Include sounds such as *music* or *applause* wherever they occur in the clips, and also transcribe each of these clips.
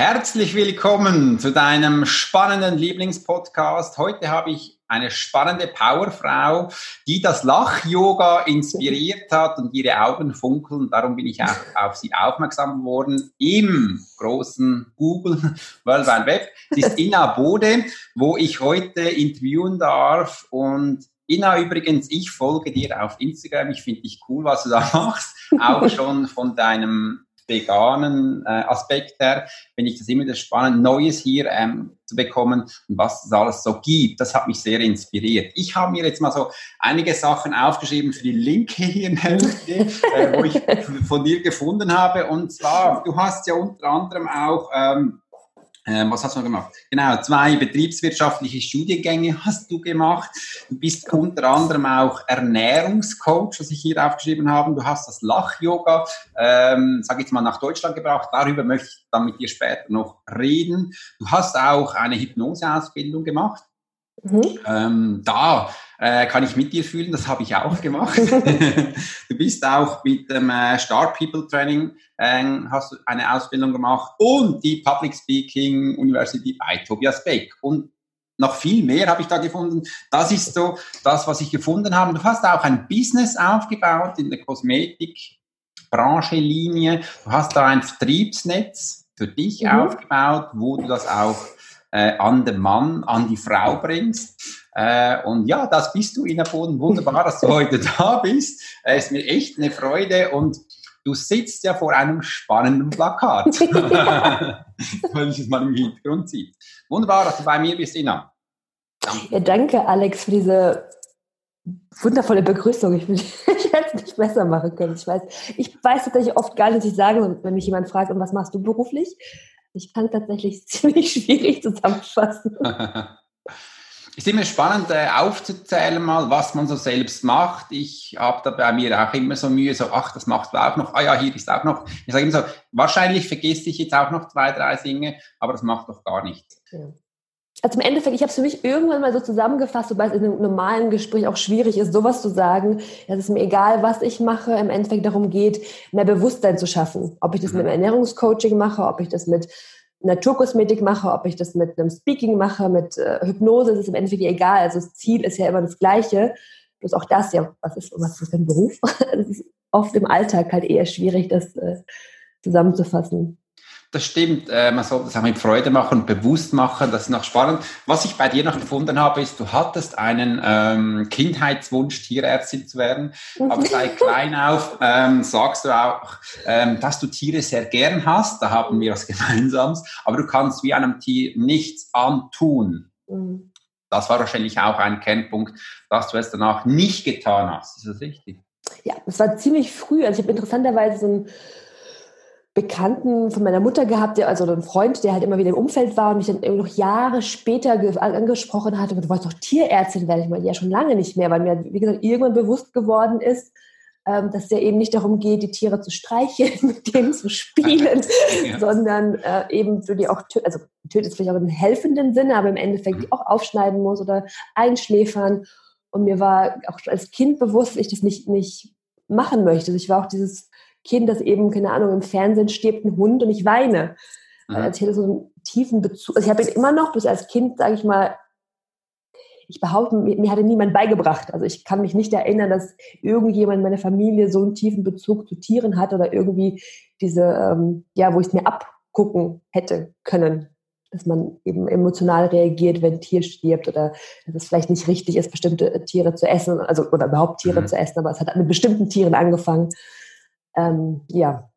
Herzlich willkommen zu deinem spannenden Lieblingspodcast. Heute habe ich eine spannende Powerfrau, die das Lach-Yoga inspiriert hat und ihre Augen funkeln. Darum bin ich auch auf sie aufmerksam geworden im großen Google *laughs* World Wide Web. Sie ist Ina Bode, wo ich heute interviewen darf und Ina, übrigens, ich folge dir auf Instagram. Ich finde dich cool, was du da machst. Auch *laughs* schon von deinem veganen äh, Aspekt her, finde ich das immer das spannend, Neues hier ähm, zu bekommen und was es alles so gibt. Das hat mich sehr inspiriert. Ich habe mir jetzt mal so einige Sachen aufgeschrieben für die linke Hirnhälfte, *laughs* äh, wo ich von dir gefunden habe. Und zwar, du hast ja unter anderem auch ähm, ähm, was hast du noch gemacht? Genau, zwei betriebswirtschaftliche Studiengänge *laughs* hast du gemacht. Du bist unter anderem auch Ernährungscoach, was ich hier aufgeschrieben habe. Du hast das Lach-Yoga, ähm, sag ich jetzt mal, nach Deutschland gebracht. Darüber möchte ich dann mit dir später noch reden. Du hast auch eine Hypnoseausbildung gemacht. Mhm. Ähm, da äh, kann ich mit dir fühlen, das habe ich auch *laughs* gemacht. *laughs* du bist auch mit dem äh, Star People Training, äh, hast du eine Ausbildung gemacht und die Public Speaking University bei Tobias Beck. Und noch viel mehr habe ich da gefunden. Das ist so das, was ich gefunden habe. Du hast auch ein Business aufgebaut in der Kosmetik-Branche-Linie. Du hast da ein Vertriebsnetz für dich mhm. aufgebaut, wo du das auch äh, an den Mann, an die Frau bringst. Äh, und ja, das bist du, Ina Boden. Wunderbar, dass du *laughs* heute da bist. Es äh, ist mir echt eine Freude und du sitzt ja vor einem spannenden Plakat, *laughs* *laughs* wenn ich es mal im Hintergrund sieht. Wunderbar, dass du bei mir bist, Ina. Danke. Ja, danke, Alex, für diese wundervolle Begrüßung. Ich, ich hätte es nicht besser machen können. Ich weiß, ich weiß tatsächlich oft gar nicht, was ich sage, wenn mich jemand fragt, und was machst du beruflich? Ich kann tatsächlich *laughs* ziemlich schwierig zusammenfassen. *laughs* ist immer spannend äh, aufzuzählen mal, was man so selbst macht. Ich habe da bei mir auch immer so Mühe, so, ach, das machst du auch noch, ah ja, hier ist auch noch. Ich sage immer so, wahrscheinlich vergesse ich jetzt auch noch zwei, drei Dinge, aber das macht doch gar nichts. Ja. Also im Endeffekt, ich habe es für mich irgendwann mal so zusammengefasst, wobei es in einem normalen Gespräch auch schwierig ist, sowas zu sagen. Es ist mir egal, was ich mache. Im Endeffekt darum geht, mehr Bewusstsein zu schaffen. Ob ich das mhm. mit einem Ernährungscoaching mache, ob ich das mit Naturkosmetik mache, ob ich das mit einem Speaking mache, mit äh, Hypnose, das ist im Endeffekt egal. Also das Ziel ist ja immer das Gleiche. Bloß auch das ja, was ist, was ist das für ein Beruf? *laughs* Es ist oft im Alltag halt eher schwierig, das äh, zusammenzufassen. Das stimmt. Äh, man sollte es auch mit Freude machen und bewusst machen. Das ist noch spannend. Was ich bei dir noch gefunden habe, ist, du hattest einen ähm, Kindheitswunsch, Tierärztin zu werden. Aber seit *laughs* klein auf ähm, sagst du auch, ähm, dass du Tiere sehr gern hast. Da haben wir was Gemeinsames. Aber du kannst wie einem Tier nichts antun. Mhm. Das war wahrscheinlich auch ein Kernpunkt, dass du es danach nicht getan hast. Ist das richtig? Ja, es war ziemlich früh. Also ich habe interessanterweise so ein Bekannten von meiner Mutter gehabt, der, also einen Freund, der halt immer wieder im Umfeld war und mich dann noch Jahre später angesprochen hatte, du wolltest doch Tierärztin werden. Ich meine, ja schon lange nicht mehr, weil mir, wie gesagt, irgendwann bewusst geworden ist, ähm, dass es ja eben nicht darum geht, die Tiere zu streicheln, *laughs* mit denen zu spielen, *laughs* ja. sondern äh, eben für die auch, also tötet vielleicht auch im helfenden Sinne, aber im Endeffekt die auch aufschneiden muss oder einschläfern. Und mir war auch als Kind bewusst, dass ich das nicht, nicht machen möchte. Also ich war auch dieses Kind, das eben, keine Ahnung, im Fernsehen stirbt ein Hund und ich weine. Mhm. Also ich hatte so einen tiefen Bezug. Also ich habe ihn immer noch, bis als Kind, sage ich mal, ich behaupte, mir, mir hatte niemand beigebracht. Also ich kann mich nicht erinnern, dass irgendjemand in meiner Familie so einen tiefen Bezug zu Tieren hat oder irgendwie diese, ähm, ja, wo ich es mir abgucken hätte können dass man eben emotional reagiert, wenn ein Tier stirbt oder dass es vielleicht nicht richtig ist, bestimmte Tiere zu essen, also oder überhaupt Tiere mhm. zu essen, aber es hat mit bestimmten Tieren angefangen ähm, ja.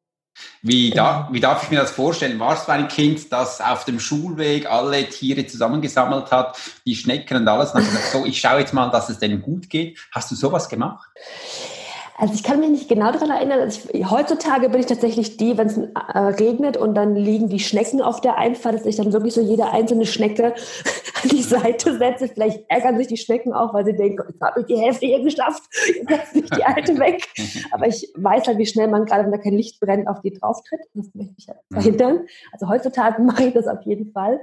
Wie, da, wie darf ich mir das vorstellen? Warst du ein Kind, das auf dem Schulweg alle Tiere zusammengesammelt hat, die Schnecken und alles, und gesagt, so, ich schaue jetzt mal, dass es denen gut geht? Hast du sowas gemacht? Also ich kann mich nicht genau daran erinnern. Also ich, heutzutage bin ich tatsächlich die, wenn es äh, regnet und dann liegen die Schnecken auf der Einfahrt, dass ich dann wirklich so jede einzelne Schnecke *laughs* an die Seite setze. Vielleicht ärgern sich die Schnecken auch, weil sie denken, jetzt habe ich die Hälfte hier geschafft, jetzt setze ich die alte weg. Aber ich weiß halt, wie schnell man gerade, wenn da kein Licht brennt, auf die drauf tritt. Das möchte ich halt verhindern. Also heutzutage *laughs* mache ich das auf jeden Fall.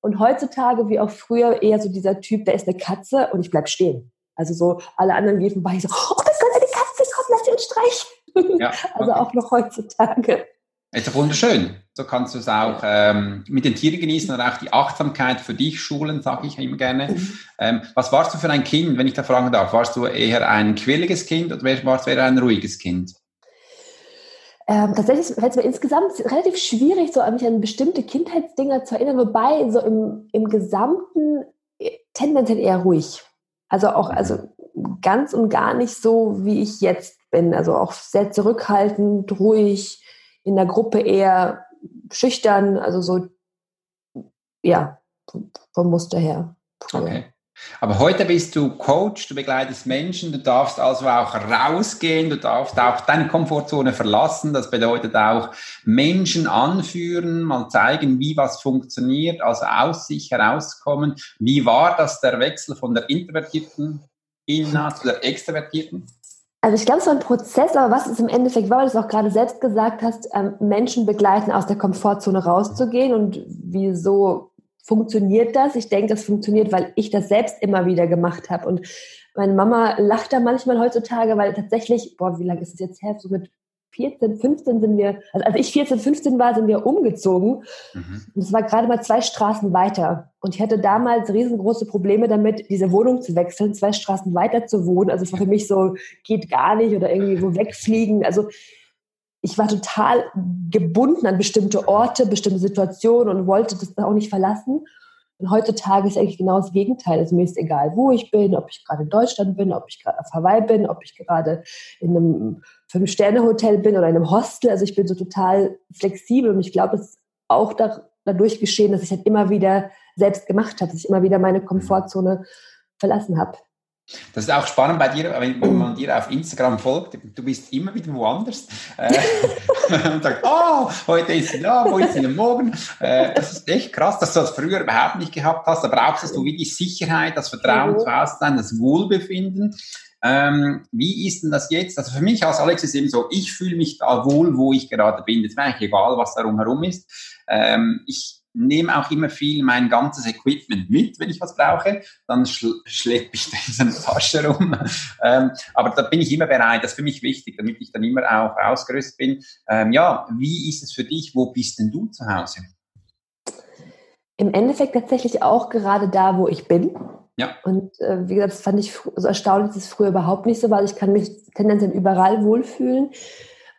Und heutzutage, wie auch früher, eher so dieser Typ, da ist eine Katze und ich bleib stehen. Also so alle anderen gehen vorbei, so, oh *laughs* mein Gott, eine Katze, komm, lass sie uns streichen. Ja, okay. *laughs* Also auch noch heutzutage. Ist doch wunderschön. So kannst du es auch ähm, mit den Tieren genießen und auch die Achtsamkeit für dich schulen, sage ich immer gerne. Mhm. Ähm, was warst du für ein Kind, wenn ich da fragen darf? Warst du eher ein quirliges Kind oder warst du eher ein ruhiges Kind? Ähm, tatsächlich fällt es mir insgesamt relativ schwierig, so mich an bestimmte Kindheitsdinger zu erinnern, wobei so im, im Gesamten äh, tendenziell eher ruhig. Also auch, also ganz und gar nicht so, wie ich jetzt bin. Also auch sehr zurückhaltend, ruhig, in der Gruppe eher schüchtern, also so, ja, vom Muster her. Okay. Aber heute bist du Coach, du begleitest Menschen, du darfst also auch rausgehen, du darfst auch deine Komfortzone verlassen. Das bedeutet auch Menschen anführen, mal zeigen, wie was funktioniert, also aus sich herauskommen. Wie war das der Wechsel von der introvertierten Inna zu der extrovertierten? Also ich glaube, es war ein Prozess, aber was es im Endeffekt war, weil du es auch gerade selbst gesagt hast, ähm, Menschen begleiten, aus der Komfortzone rauszugehen und wieso funktioniert das? Ich denke, das funktioniert, weil ich das selbst immer wieder gemacht habe. Und meine Mama lacht da manchmal heutzutage, weil tatsächlich, boah, wie lange ist es jetzt her? So mit 14, 15 sind wir, also als ich 14, 15 war, sind wir umgezogen. Mhm. Und es war gerade mal zwei Straßen weiter. Und ich hatte damals riesengroße Probleme damit, diese Wohnung zu wechseln, zwei Straßen weiter zu wohnen. Also es war für mich so, geht gar nicht oder irgendwie wo wegfliegen. Also ich war total gebunden an bestimmte Orte, bestimmte Situationen und wollte das auch nicht verlassen. Und heutzutage ist eigentlich genau das Gegenteil. Also mir ist egal, wo ich bin, ob ich gerade in Deutschland bin, ob ich gerade auf Hawaii bin, ob ich gerade in einem Fünf-Sterne-Hotel bin oder in einem Hostel. Also ich bin so total flexibel und ich glaube, es ist auch dadurch geschehen, dass ich halt immer wieder selbst gemacht habe, dass ich immer wieder meine Komfortzone verlassen habe. Das ist auch spannend bei dir, wenn man dir auf Instagram folgt, du bist immer wieder woanders äh, *laughs* und sagt, oh, heute ist sie da, wo ist sie morgen? Äh, das ist echt krass, dass du das früher überhaupt nicht gehabt hast. Da brauchst du wie die Sicherheit, das Vertrauen mhm. zu Hause sein, das Wohlbefinden. Ähm, wie ist denn das jetzt? Also für mich als Alex ist eben so, ich fühle mich da wohl, wo ich gerade bin. Jetzt wäre eigentlich egal, was darum herum ist. Ähm, ich nehme auch immer viel mein ganzes Equipment mit, wenn ich was brauche. Dann schl schleppe ich *laughs* das in der Tasche rum. ähm, aber da bin ich immer bereit. Das ist für mich wichtig, damit ich dann immer auch ausgerüstet bin. Ähm, ja, wie ist es für dich? Wo bist denn du zu Hause? Im Endeffekt tatsächlich auch gerade da, wo ich bin. Ja. Und äh, wie gesagt, das fand ich so erstaunlich, dass es früher überhaupt nicht so war. Ich kann mich tendenziell überall wohlfühlen.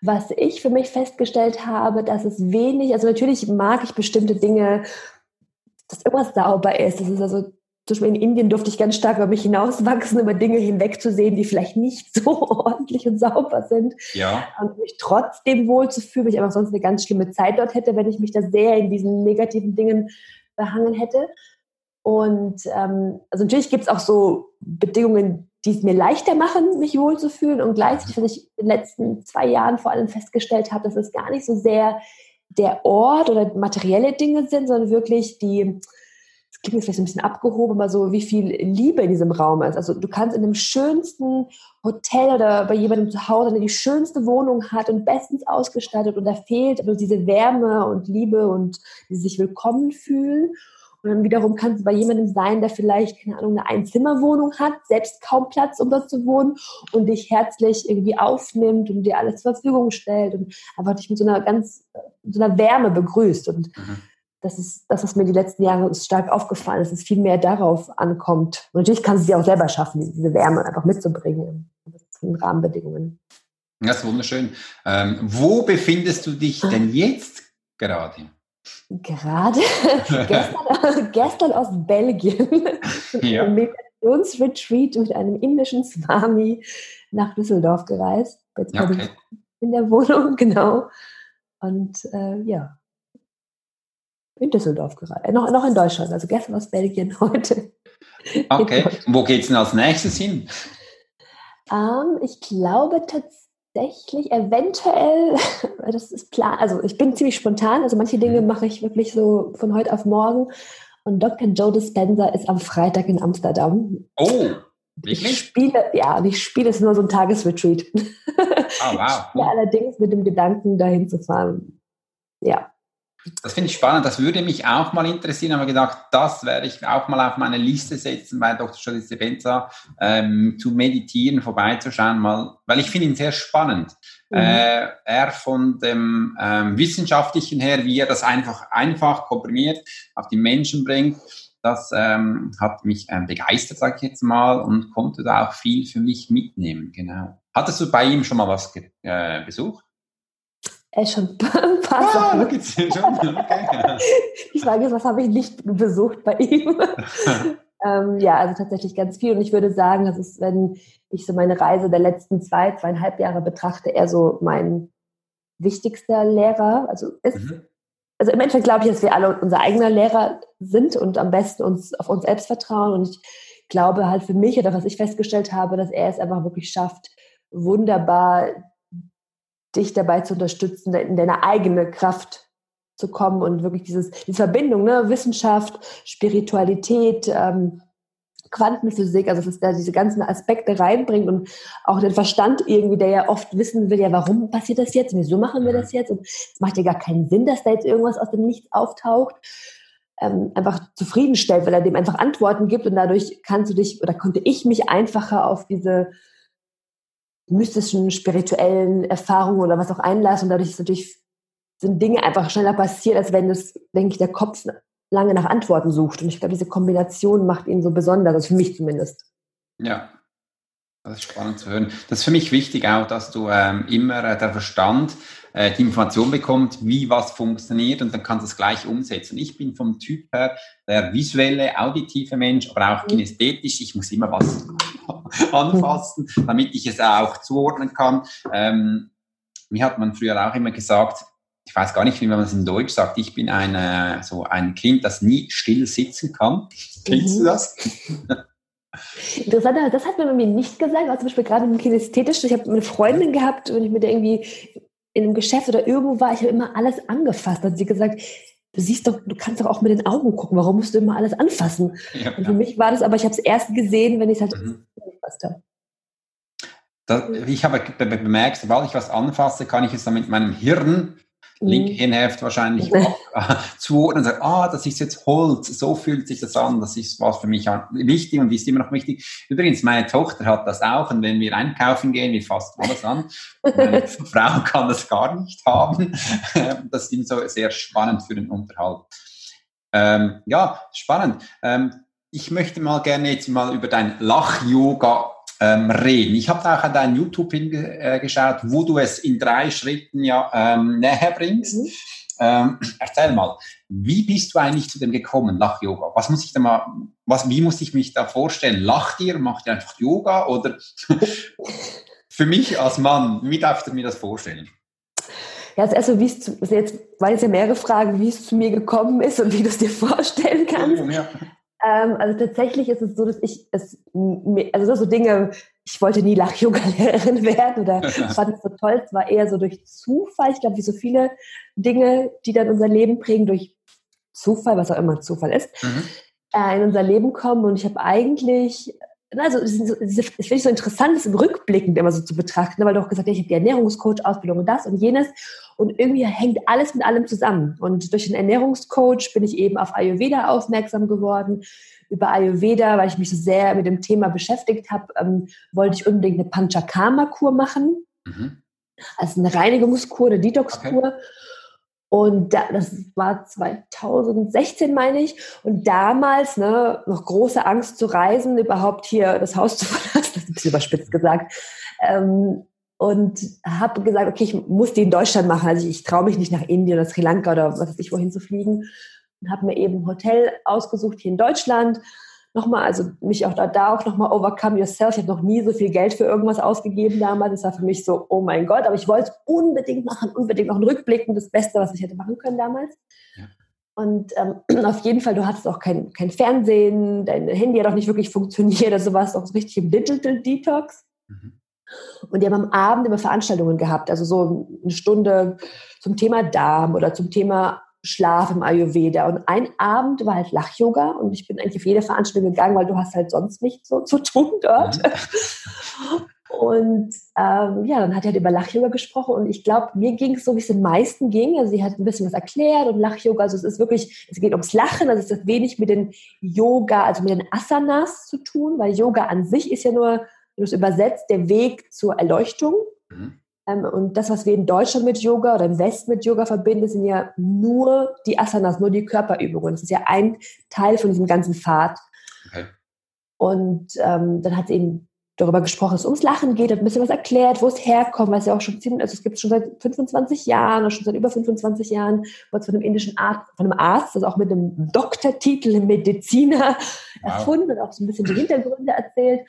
Was ich für mich festgestellt habe, dass es wenig, also natürlich mag ich bestimmte Dinge, dass irgendwas sauber ist. Das ist also zum Beispiel in Indien durfte ich ganz stark über mich hinauswachsen, über Dinge hinwegzusehen, die vielleicht nicht *laughs* so ordentlich und sauber sind. Ja. Und mich trotzdem wohlzufühlen, weil ich einfach sonst eine ganz schlimme Zeit dort hätte, wenn ich mich da sehr in diesen negativen Dingen behangen hätte. Und ähm, also natürlich gibt es auch so Bedingungen, die es mir leichter machen, mich wohlzufühlen. Und gleichzeitig, was ich in den letzten zwei Jahren vor allem festgestellt habe, dass es gar nicht so sehr der Ort oder materielle Dinge sind, sondern wirklich die, das klingt jetzt vielleicht ein bisschen abgehoben, aber so, wie viel Liebe in diesem Raum ist. Also du kannst in dem schönsten Hotel oder bei jemandem zu Hause, der die schönste Wohnung hat und bestens ausgestattet und da fehlt aber diese Wärme und Liebe und die sich willkommen fühlen. Und dann wiederum kann es bei jemandem sein, der vielleicht, keine Ahnung, eine Einzimmerwohnung hat, selbst kaum Platz, um dort zu wohnen und dich herzlich irgendwie aufnimmt und dir alles zur Verfügung stellt und einfach dich mit so einer ganz, so einer Wärme begrüßt. Und mhm. das ist das, was mir die letzten Jahre stark aufgefallen ist, dass es viel mehr darauf ankommt. Und natürlich kannst du sie auch selber schaffen, diese Wärme einfach mitzubringen in den Rahmenbedingungen. Das ist wunderschön. Ähm, wo befindest du dich denn jetzt gerade? Gerade *laughs* gestern, *laughs* gestern, aus Belgien ja. ein Meditationsretreat mit einem indischen Swami nach Düsseldorf gereist. Jetzt ja, okay. in der Wohnung, *laughs* genau. Und äh, ja, in Düsseldorf gerade. Äh, noch, noch in Deutschland, also gestern aus Belgien, heute. Okay, wo geht es denn als nächstes hin? Ähm, ich glaube tatsächlich, tatsächlich eventuell, *laughs* das ist plan, also ich bin ziemlich spontan, also manche Dinge mhm. mache ich wirklich so von heute auf morgen. Und Dr. Joe Dispenza ist am Freitag in Amsterdam. Oh, wirklich? Ich spiele, ja, ich spiele es nur so ein Tagesretreat. Oh, *laughs* wow. Ich spiele allerdings mit dem Gedanken, dahin zu fahren. Ja. Das finde ich spannend. Das würde mich auch mal interessieren. Aber gedacht, das werde ich auch mal auf meine Liste setzen, bei Dr. Stadis Benza, ähm, zu meditieren, vorbeizuschauen, mal, weil ich finde ihn sehr spannend. Mhm. Äh, er von dem ähm, wissenschaftlichen her, wie er das einfach einfach komprimiert auf die Menschen bringt, das ähm, hat mich ähm, begeistert, sage ich jetzt mal, und konnte da auch viel für mich mitnehmen. Genau. Hattest du bei ihm schon mal was äh, besucht? Er ist schon *laughs* ein paar ah, Sachen. Gibt's schon. *laughs* Okay. Die Frage ist, was habe ich nicht besucht bei ihm? *laughs* ähm, ja, also tatsächlich ganz viel. Und ich würde sagen, das ist, wenn ich so meine Reise der letzten zwei, zweieinhalb Jahre betrachte, eher so mein wichtigster Lehrer. Also ist, mhm. also im Endeffekt glaube ich, dass wir alle unser eigener Lehrer sind und am besten uns auf uns selbst vertrauen. Und ich glaube halt für mich oder was ich festgestellt habe, dass er es einfach wirklich schafft, wunderbar dich dabei zu unterstützen, in deine eigene Kraft zu kommen und wirklich dieses, die Verbindung, ne, Wissenschaft, Spiritualität, ähm, Quantenphysik, also dass da diese ganzen Aspekte reinbringt und auch den Verstand irgendwie, der ja oft wissen will, ja, warum passiert das jetzt? Wieso machen wir das jetzt? Und es macht ja gar keinen Sinn, dass da jetzt irgendwas aus dem Nichts auftaucht. Ähm, einfach zufriedenstellt, weil er dem einfach Antworten gibt und dadurch kannst du dich oder konnte ich mich einfacher auf diese mystischen, spirituellen Erfahrungen oder was auch einlassen. Und dadurch ist natürlich, sind Dinge einfach schneller passiert, als wenn das, denke ich, der Kopf lange nach Antworten sucht. Und ich glaube, diese Kombination macht ihn so besonders, also für mich zumindest. Ja, das ist spannend zu hören. Das ist für mich wichtig auch, dass du ähm, immer äh, der Verstand äh, die Information bekommt, wie was funktioniert und dann kannst du es gleich umsetzen. Ich bin vom Typ her der visuelle, auditive Mensch, aber auch mhm. kinästhetisch. Ich muss immer was *laughs* anfassen, damit ich es auch zuordnen kann. Ähm, mir hat man früher auch immer gesagt, ich weiß gar nicht, wie man es in Deutsch sagt, ich bin ein, äh, so ein Kind, das nie still sitzen kann. *laughs* Kennst mhm. du das? Interessant, das hat man mir nicht gesagt, also zum Beispiel gerade im Kinästhetischen. Ich habe eine Freundin gehabt, wenn ich mit der irgendwie in einem Geschäft oder irgendwo war, ich habe immer alles angefasst. Hat sie gesagt, du siehst doch, du kannst doch auch mit den Augen gucken, warum musst du immer alles anfassen? Ja, und für ja. mich war das, aber ich habe es erst gesehen, wenn ich es halt mhm. angefasst habe. Das, ich habe bemerkt, sobald ich was anfasse, kann ich es dann mit meinem Hirn linke Hirnhälfte wahrscheinlich *laughs* zuordnen und sagen, ah, das ist jetzt Holz, so fühlt sich das an, das ist was für mich wichtig und ist immer noch wichtig. Übrigens, meine Tochter hat das auch und wenn wir einkaufen gehen, wir fassen alles an. Meine *laughs* Frau kann das gar nicht haben. *laughs* Das ist so sehr spannend für den Unterhalt. Ähm, ja, spannend. Ähm, ich möchte mal gerne jetzt mal über dein Lach-Yoga ähm, reden. Ich habe da auch an dein YouTube hingeschaut, äh, wo du es in drei Schritten ja ähm, näher bringst. Mhm. Ähm, erzähl mal, wie bist du eigentlich zu dem gekommen, Lach-Yoga? Was muss ich da mal, was, wie muss ich mich da vorstellen? Lacht ihr, macht ihr einfach Yoga oder *laughs* für mich als Mann, wie darf ich mir das vorstellen? Ja, also, also wie es zu, also jetzt waren jetzt ja mehrere Fragen, wie es zu mir gekommen ist und wie du es dir vorstellen kannst. Ja. Ähm, also tatsächlich ist es so, dass ich es, also so Dinge, ich wollte nie Lach-Yoga-Lehrerin *laughs* werden oder *laughs* fand es so toll. Es war eher so durch Zufall. Ich glaube, wie so viele Dinge, die dann unser Leben prägen, durch Zufall, was auch immer Zufall ist, mhm. äh, in unser Leben kommen. Und ich habe eigentlich also es finde ich so interessant, das im Rückblickend immer so zu betrachten, weil du auch gesagt hast, ich habe die Ernährungscoach-Ausbildung und das und jenes und irgendwie hängt alles mit allem zusammen. Und durch den Ernährungscoach bin ich eben auf Ayurveda aufmerksam geworden. Über Ayurveda, weil ich mich so sehr mit dem Thema beschäftigt habe, ähm, wollte ich unbedingt eine Panchakarma-Kur machen. Mhm. Also eine Reinigungskur, eine Detox-Kur. Okay. Und da, das war 2016, meine ich. Und damals, ne, noch große Angst zu reisen, überhaupt hier das Haus zu verlassen, *laughs* das ist ein bisschen überspitzt gesagt. Ähm, und habe gesagt, okay, ich muss die in Deutschland machen. Also ich, ich traue mich nicht nach Indien oder Sri Lanka oder was weiß ich wohin zu fliegen. Und habe mir eben ein Hotel ausgesucht hier in Deutschland nochmal, also mich auch da, da auch nochmal overcome yourself. Ich habe noch nie so viel Geld für irgendwas ausgegeben damals. Das war für mich so, oh mein Gott, aber ich wollte es unbedingt machen, unbedingt noch einen Rückblick und das Beste, was ich hätte machen können damals. Ja. Und ähm, *clears throat* auf jeden Fall, du hattest auch kein, kein Fernsehen, dein Handy hat auch nicht wirklich funktioniert, also warst auch so richtig im Digital Detox. Mhm. Und die haben am Abend immer Veranstaltungen gehabt, also so eine Stunde zum Thema Darm oder zum Thema Schlaf im Ayurveda. Und ein Abend war halt Lach-Yoga und ich bin eigentlich auf jede Veranstaltung gegangen, weil du hast halt sonst nichts so zu tun dort. Mhm. Und ähm, ja, dann hat er halt über Lach-Yoga gesprochen und ich glaube, mir ging es so, wie es den meisten ging. Also sie hat ein bisschen was erklärt und Lach-Yoga, also es ist wirklich, es geht ums Lachen, also es hat wenig mit den Yoga, also mit den Asanas zu tun, weil Yoga an sich ist ja nur, wenn du es übersetzt, der Weg zur Erleuchtung. Mhm. Ähm, und das, was wir in Deutschland mit Yoga oder im Westen mit Yoga verbinden, sind ja nur die Asanas, nur die Körperübungen. Das ist ja ein Teil von diesem ganzen Pfad. Okay. Und ähm, dann hat sie eben darüber gesprochen, dass es ums Lachen geht, hat ein bisschen was erklärt, wo es herkommt, weil es ja auch schon ziemlich, also es gibt es schon seit 25 Jahren oder schon seit über 25 Jahren, wurde es von einem indischen Arzt, von einem Arzt, also auch mit einem Doktortitel, Mediziner *laughs* wow. erfunden und auch so ein bisschen die Hintergründe erzählt.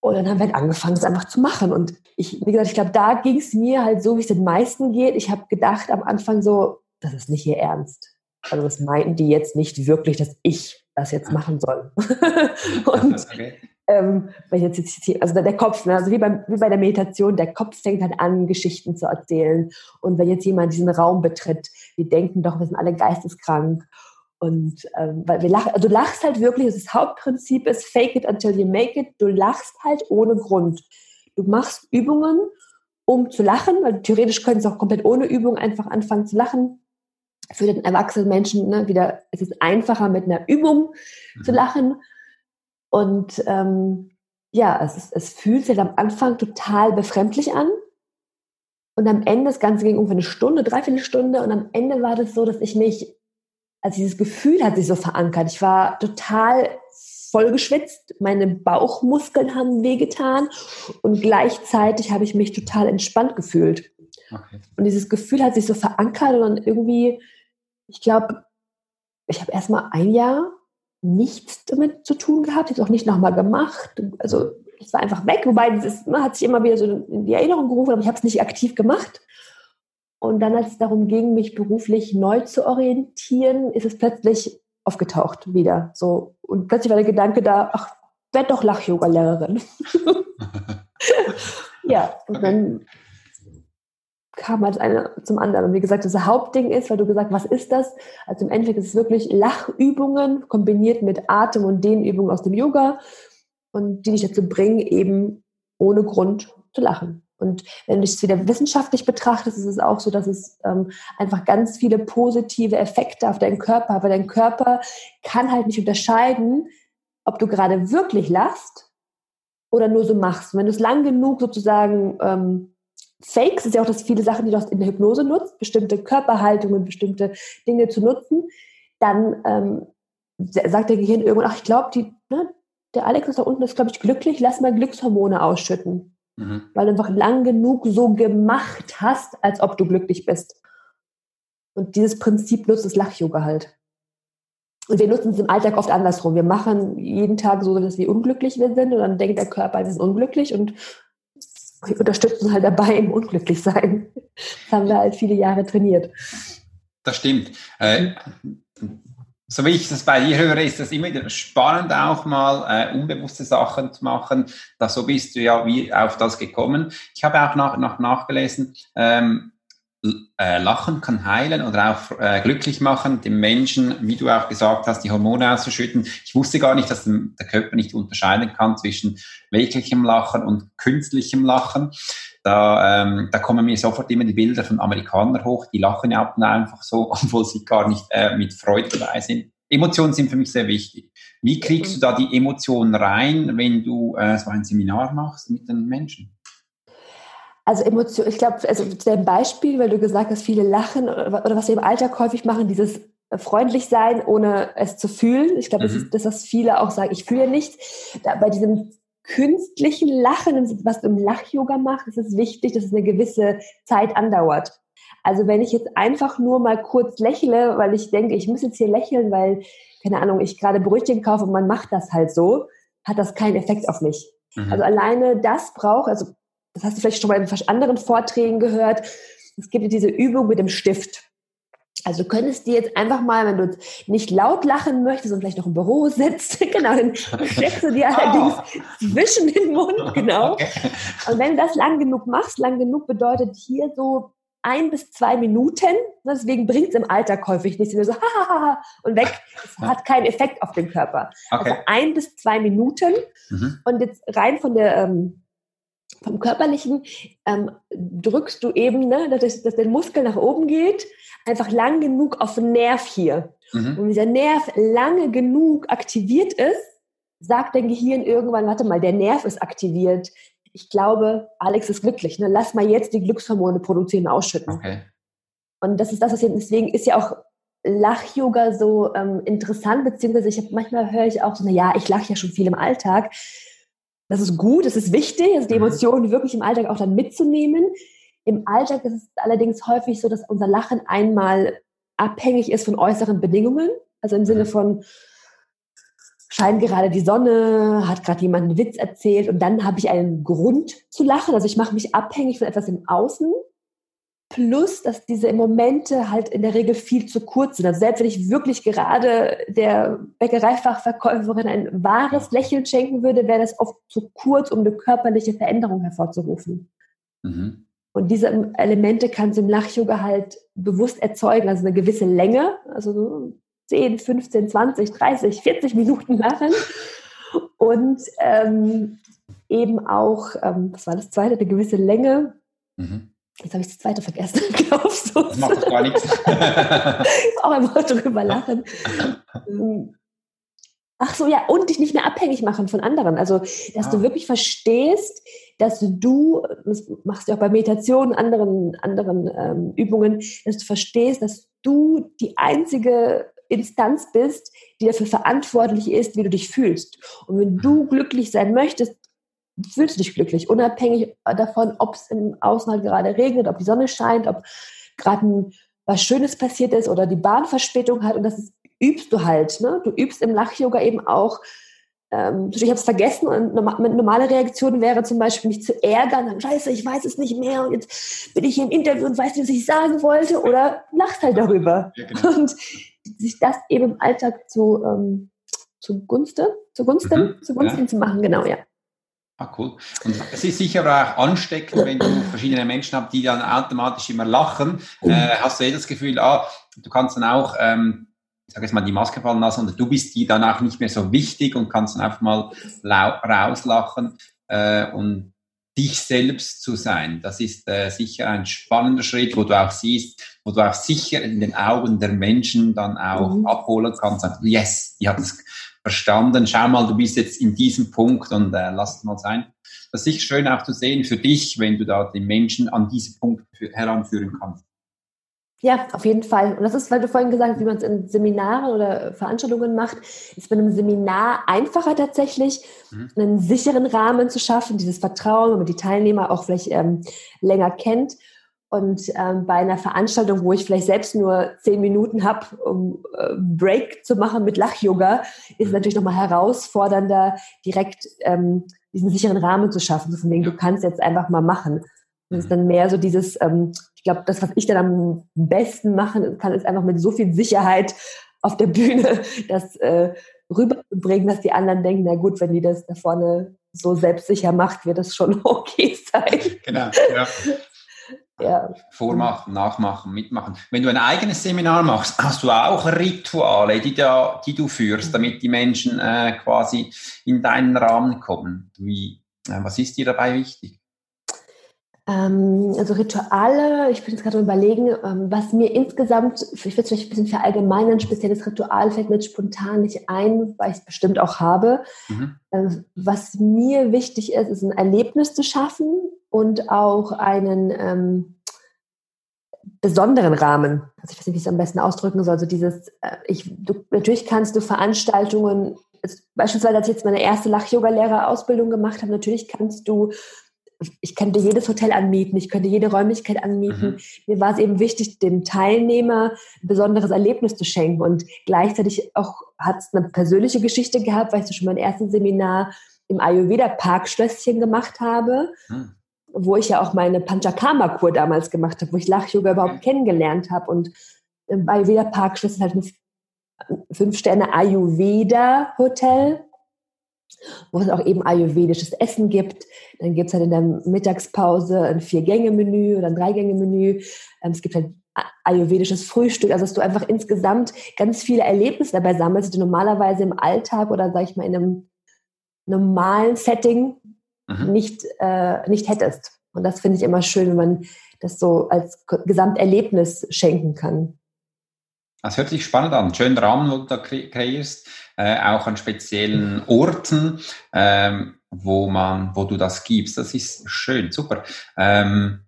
Und dann haben wir halt angefangen, es einfach zu machen. Und ich, wie gesagt, ich glaube, da ging es mir halt so, wie es den meisten geht. Ich habe gedacht am Anfang so, das ist nicht ihr Ernst. Also das meinten die jetzt nicht wirklich, dass ich das jetzt machen soll. *laughs* *laughs* und okay. ähm, weil jetzt, jetzt also der Kopf, ne, also wie, beim, wie bei der Meditation, der Kopf fängt halt an, Geschichten zu erzählen. Und wenn jetzt jemand diesen Raum betritt, wir denken doch, wir sind alle geisteskrank. Und ähm, weil wir lachen, also du lachst halt wirklich, das Hauptprinzip ist fake it until you make it. Du lachst halt ohne Grund. Du machst Übungen, um zu lachen, weil theoretisch können sie auch komplett ohne Übung einfach anfangen zu lachen. Für den erwachsenen Menschen ne, wieder, es ist einfacher mit einer Übung mhm. zu lachen. Und ähm, ja, es, ist, es fühlt sich am Anfang total befremdlich an. Und am Ende, das Ganze ging ungefähr eine Stunde, dreiviertel Stunde. Und am Ende war das so, dass ich mich also dieses Gefühl hat sich so verankert. Ich war total vollgeschwitzt, meine Bauchmuskeln haben wehgetan und gleichzeitig habe ich mich total entspannt gefühlt. Okay. Und dieses Gefühl hat sich so verankert und dann irgendwie, ich glaube, ich habe erstmal ein Jahr nichts damit zu tun gehabt, jetzt auch nicht nochmal gemacht. Also es war einfach weg, wobei es hat sich immer wieder so in die Erinnerung gerufen, aber ich habe es nicht aktiv gemacht. Und dann, als es darum ging, mich beruflich neu zu orientieren, ist es plötzlich aufgetaucht wieder. So. Und plötzlich war der Gedanke da, ach, werd doch Lach-Yoga-Lehrerin. *laughs* ja, und dann kam halt eine zum anderen. Und wie gesagt, das Hauptding ist, weil du gesagt was ist das? Also im Endeffekt ist es wirklich Lachübungen kombiniert mit Atem- und Dehnübungen aus dem Yoga und die dich dazu bringen, eben ohne Grund zu lachen. Und wenn du es wieder wissenschaftlich betrachtest, ist es auch so, dass es ähm, einfach ganz viele positive Effekte auf deinen Körper hat. Weil dein Körper kann halt nicht unterscheiden, ob du gerade wirklich lachst oder nur so machst. Und wenn du es lang genug sozusagen ähm, fakes, ist ja auch das viele Sachen, die du in der Hypnose nutzt, bestimmte Körperhaltungen, bestimmte Dinge zu nutzen, dann ähm, sagt der Gehirn irgendwann, ach, ich glaube, ne, der Alex ist da unten, ist, glaube ich, glücklich, lass mal Glückshormone ausschütten. Mhm. Weil du einfach lang genug so gemacht hast, als ob du glücklich bist. Und dieses Prinzip nutzt das Lach-Yoga halt. Und wir nutzen es im Alltag oft andersrum. Wir machen jeden Tag so, dass wir unglücklich sind und dann denkt der Körper, wir sind unglücklich und wir unterstützen halt dabei im Unglücklichsein. *laughs* Das haben wir halt viele Jahre trainiert. Das stimmt. Äh, so wie ich das bei dir höre, ist das immer wieder spannend, auch mal äh, unbewusste Sachen zu machen. Da so bist du ja wie auf das gekommen. Ich habe auch nach, nach nachgelesen, ähm, äh, Lachen kann heilen oder auch äh, glücklich machen, dem Menschen, wie du auch gesagt hast, die Hormone auszuschütten. Ich wusste gar nicht, dass der Körper nicht unterscheiden kann zwischen wirklichem Lachen und künstlichem Lachen. Da, ähm, da kommen mir sofort immer die Bilder von Amerikanern hoch, die lachen ja einfach so, *laughs* obwohl sie gar nicht äh, mit Freude dabei sind. Emotionen sind für mich sehr wichtig. Wie kriegst du da die Emotionen rein, wenn du äh, so ein Seminar machst mit den Menschen? Also Emotion, ich glaube, also zu dem Beispiel, weil du gesagt hast, viele lachen oder, oder was wir im Alltag häufig machen, dieses freundlich sein, ohne es zu fühlen. Ich glaube, mhm. das ist das, was viele auch sagen, ich fühle nichts. Da, bei diesem künstlichen Lachen, was du im Lach-Yoga machst, ist es wichtig, dass es eine gewisse Zeit andauert. Also wenn ich jetzt einfach nur mal kurz lächle, weil ich denke, ich muss jetzt hier lächeln, weil, keine Ahnung, ich gerade Brötchen kaufe und man macht das halt so, hat das keinen Effekt auf mich. Mhm. Also alleine das braucht, also das hast du vielleicht schon mal in anderen Vorträgen gehört, es gibt diese Übung mit dem Stift. Also du könntest dir jetzt einfach mal, wenn du nicht laut lachen möchtest und vielleicht noch im Büro sitzt, *laughs* genau, dann steckst du dir oh. *laughs* allerdings zwischen den Mund, *laughs* genau. Und wenn du das lang genug machst, lang genug bedeutet hier so ein bis zwei Minuten. Deswegen bringt es im Alltag häufig nichts. Nur so, ha, und weg. Es hat keinen Effekt auf den Körper. Okay. Also ein bis zwei Minuten. Mhm. Und jetzt rein von der ähm, vom Körperlichen ähm, drückst du eben, ne, dass, dass der Muskel nach oben geht, einfach lang genug auf den Nerv hier. Mhm. Und dieser Nerv lange genug aktiviert ist, sagt dein Gehirn irgendwann, warte mal, der Nerv ist aktiviert. Ich glaube, Alex ist glücklich. Ne? Lass mal jetzt die Glückshormone produzieren, ausschütten. Okay. Und das ist das, was jetzt, deswegen ist ja auch Lach-Yoga so ähm, interessant, beziehungsweise ich hab, manchmal höre ich auch so, na ja, ich lache ja schon viel im Alltag. Das ist gut, das ist wichtig, also die mhm. Emotionen wirklich im Alltag auch dann mitzunehmen. Im Alltag ist es allerdings häufig so, dass unser Lachen einmal abhängig ist von äußeren Bedingungen. Also im Sinne mhm. von, scheint gerade die Sonne, hat gerade jemand einen Witz erzählt und dann habe ich einen Grund zu lachen. Also ich mache mich abhängig von etwas im Außen. Plus, dass diese Momente halt in der Regel viel zu kurz sind. Also selbst wenn ich wirklich gerade der Bäckereifachverkäuferin ein wahres Lächeln schenken würde, wäre das oft zu kurz, um eine körperliche Veränderung hervorzurufen. Mhm. Und diese Elemente kannst du im Lach-Yoga halt bewusst erzeugen, also eine gewisse Länge, also so 10, 15, 20, 30, 40 Minuten lachen. *laughs* Und ähm, eben auch, ähm, was war das zweite, eine gewisse Länge. Mhm Jetzt habe ich das zweite vergessen. *laughs* Glaubst du? Das macht doch gar nichts. *laughs* auch einfach drüber lachen. Ähm, ach so, ja, und dich nicht mehr abhängig machen von anderen. Also, dass ah. du wirklich verstehst, dass du, das machst du auch bei Meditation, anderen, anderen ähm, Übungen, dass du verstehst, dass du die einzige Instanz bist, die dafür verantwortlich ist, wie du dich fühlst. Und wenn du glücklich sein möchtest, fühlst du dich glücklich, unabhängig davon, ob es im Außen halt gerade regnet, ob die Sonne scheint, ob gerade was Schönes passiert ist oder die Bahnverspätung hat. Und das ist, übst du halt. Ne? Du übst im Lach-Yoga eben auch. Ähm, ich habe es vergessen und eine normale Reaktion wäre zum Beispiel mich zu ärgern, dann scheiße, ich weiß es nicht mehr und jetzt bin ich hier im Interview und weiß nicht, was ich sagen wollte oder lachst halt darüber. Ja, genau. Und sich das eben im Alltag zu, ähm, zugunsten, zugunsten, mhm, zugunsten ja. zu machen, genau, ja. Ah, cool. Und es ist sicher auch ansteckend, wenn du verschiedene Menschen hast, die dann automatisch immer lachen. Äh, hast du eh das Gefühl, ah, du kannst dann auch, ähm, ich sage jetzt mal, die Maske fallen lassen und du bist die dann auch nicht mehr so wichtig und kannst dann einfach mal rauslachen äh, und dich selbst zu sein. Das ist äh, sicher ein spannender Schritt, wo du auch siehst, wo du auch sicher in den Augen der Menschen dann auch mhm. abholen kannst. Yes, die hat es verstanden, schau mal, du bist jetzt in diesem Punkt und äh, lass es mal sein. Das ist sicher schön auch zu sehen für dich, wenn du da den Menschen an diesen Punkt heranführen kannst. Ja, auf jeden Fall. Und das ist, weil du vorhin gesagt hast, wie man es in Seminaren oder Veranstaltungen macht, ist bei einem Seminar einfacher tatsächlich, mhm. einen sicheren Rahmen zu schaffen, dieses Vertrauen, wenn man die Teilnehmer auch vielleicht ähm, länger kennt. Und ähm, bei einer Veranstaltung, wo ich vielleicht selbst nur zehn Minuten habe, um äh, Break zu machen mit Lach-Yoga, ist es natürlich nochmal herausfordernder, direkt ähm, diesen sicheren Rahmen zu schaffen. So von wegen, du kannst jetzt einfach mal machen. Das ist dann mehr so dieses, ähm, ich glaube, das, was ich dann am besten machen kann, ist einfach mit so viel Sicherheit auf der Bühne *laughs* das äh, rüberbringen, dass die anderen denken, na gut, wenn die das da vorne so selbstsicher macht, wird das schon *laughs* okay sein. Genau, ja ja. Vormachen, nachmachen, mitmachen. Wenn du ein eigenes Seminar machst, hast du auch Rituale, die, da, die du führst, damit die Menschen äh, quasi in deinen Rahmen kommen. Wie, äh, was ist dir dabei wichtig? Ähm, also Rituale, ich bin jetzt gerade überlegen, ähm, was mir insgesamt, ich würde es vielleicht ein bisschen verallgemeinern, ein spezielles Ritual fällt mir spontan nicht ein, weil ich es bestimmt auch habe. Mhm. Ähm, was mir wichtig ist, ist ein Erlebnis zu schaffen und auch einen ähm, besonderen Rahmen. Also ich weiß nicht, wie ich es am besten ausdrücken soll. Also dieses, äh, ich, du, natürlich kannst du Veranstaltungen, beispielsweise als ich jetzt meine erste Lach-Yoga-Lehrerausbildung gemacht habe, natürlich kannst du ich könnte jedes Hotel anmieten, ich könnte jede Räumlichkeit anmieten. Mhm. Mir war es eben wichtig, dem Teilnehmer ein besonderes Erlebnis zu schenken. Und gleichzeitig auch hat es eine persönliche Geschichte gehabt, weil ich schon mein erstes Seminar im Ayurveda Parkschlösschen gemacht habe. Mhm wo ich ja auch meine Panchakarma-Kur damals gemacht habe, wo ich Lach-Yoga überhaupt kennengelernt habe. Und im Ayurveda Park ist halt ein Fünf-Sterne Ayurveda-Hotel, wo es auch eben ayurvedisches Essen gibt. Dann gibt es halt in der Mittagspause ein Vier-Gänge-Menü oder ein Drei-Gänge-Menü. Ähm, es gibt halt ayurvedisches Frühstück, also dass du einfach insgesamt ganz viele Erlebnisse dabei sammelst, die du normalerweise im Alltag oder sag ich mal in einem normalen Setting mhm. nicht, äh, nicht hättest. Und das finde ich immer schön, wenn man das so als Gesamterlebnis schenken kann. Das hört sich spannend an. Schönen Rahmen, wo du da kreierst, äh, auch an speziellen Orten, ähm, wo man, wo du das gibst. Das ist schön, super. Ähm,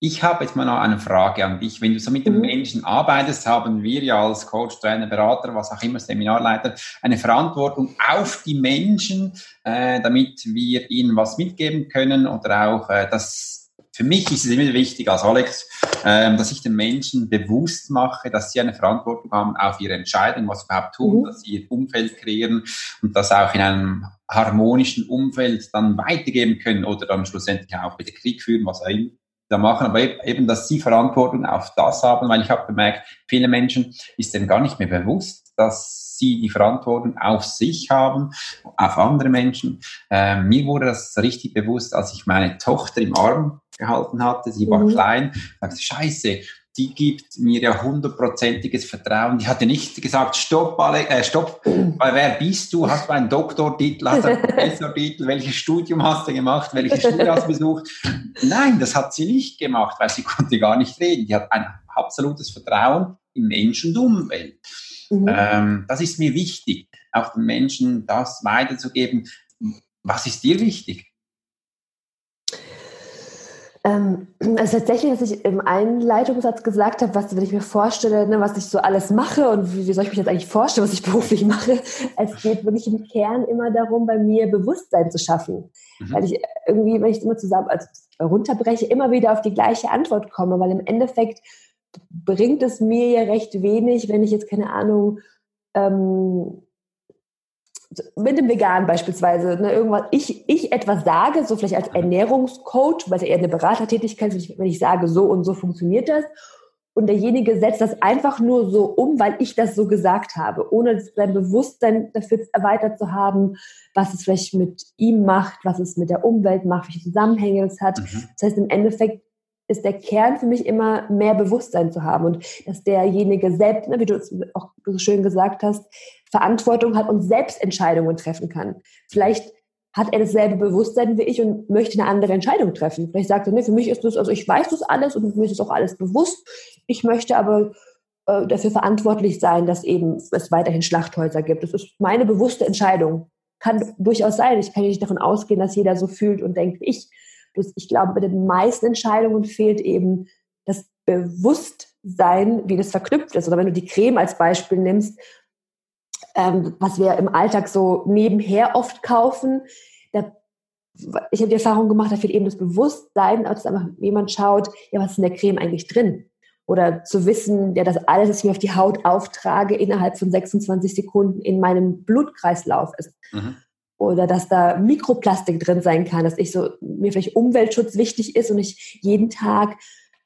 ich habe jetzt mal noch eine Frage an dich. Wenn du so mit den mhm. Menschen arbeitest, haben wir ja als Coach, Trainer, Berater, was auch immer, Seminarleiter, eine Verantwortung auf die Menschen, äh, damit wir ihnen was mitgeben können oder auch äh, das für mich ist es immer wichtig als Alex, ähm, dass ich den Menschen bewusst mache, dass sie eine Verantwortung haben auf ihre Entscheidung, was sie überhaupt tun, mhm. dass sie ihr Umfeld kreieren und das auch in einem harmonischen Umfeld dann weitergeben können oder dann schlussendlich auch wieder Krieg führen, was auch immer da machen, aber eben, dass sie Verantwortung auf das haben, weil ich habe bemerkt, viele Menschen ist denen gar nicht mehr bewusst, dass sie die Verantwortung auf sich haben, auf andere Menschen. Ähm, mir wurde das richtig bewusst, als ich meine Tochter im Arm gehalten hatte. Sie war mhm. klein. Sagte, Scheiße, die gibt mir ja hundertprozentiges Vertrauen. Die hatte nicht gesagt, stopp, alle, äh, stopp, weil wer bist du? Hast du einen Doktortitel, hast du einen *laughs* Professortitel? Welches Studium hast du gemacht? Welche Schule hast du besucht? Nein, das hat sie nicht gemacht, weil sie *laughs* konnte gar nicht reden. Die hat ein absolutes Vertrauen im Mensch und Umwelt. Mhm. Ähm, das ist mir wichtig, auch den Menschen das weiterzugeben. Was ist dir wichtig? Also tatsächlich, dass ich im Einleitungssatz gesagt habe, was, wenn ich mir vorstelle, ne, was ich so alles mache und wie, wie, soll ich mich jetzt eigentlich vorstellen, was ich *laughs* beruflich mache, es geht wirklich im Kern immer darum, bei mir Bewusstsein zu schaffen. Mhm. Weil ich irgendwie, wenn ich es immer zusammen also runterbreche, immer wieder auf die gleiche Antwort komme, weil im Endeffekt bringt es mir ja recht wenig, wenn ich jetzt keine Ahnung, ähm, mit dem Vegan beispielsweise, ne, irgendwas, ich, ich etwas sage, so vielleicht als Ernährungscoach, weil es ja eher eine Beratertätigkeit ist, wenn ich sage, so und so funktioniert das. Und derjenige setzt das einfach nur so um, weil ich das so gesagt habe, ohne sein Bewusstsein dafür erweitert zu haben, was es vielleicht mit ihm macht, was es mit der Umwelt macht, welche Zusammenhänge es hat. Mhm. Das heißt, im Endeffekt ist der Kern für mich immer mehr Bewusstsein zu haben und dass derjenige selbst, ne, wie du es auch so schön gesagt hast, Verantwortung hat und selbst Entscheidungen treffen kann. Vielleicht hat er dasselbe Bewusstsein wie ich und möchte eine andere Entscheidung treffen. Vielleicht sagt er, ne, für mich ist das, also ich weiß das alles und mir ist das auch alles bewusst. Ich möchte aber äh, dafür verantwortlich sein, dass eben es weiterhin Schlachthäuser gibt. Das ist meine bewusste Entscheidung. Kann durchaus sein. Ich kann nicht davon ausgehen, dass jeder so fühlt und denkt ich. Bloß ich glaube, bei den meisten Entscheidungen fehlt eben das Bewusstsein, wie das verknüpft ist. Oder wenn du die Creme als Beispiel nimmst, ähm, was wir im Alltag so nebenher oft kaufen, da, ich habe die Erfahrung gemacht, da fehlt eben das Bewusstsein, dass einfach jemand schaut, ja, was ist in der Creme eigentlich drin? Oder zu wissen, ja, das alles, was ich mir auf die Haut auftrage, innerhalb von 26 Sekunden in meinem Blutkreislauf ist. Mhm oder dass da Mikroplastik drin sein kann, dass ich so mir vielleicht Umweltschutz wichtig ist und ich jeden Tag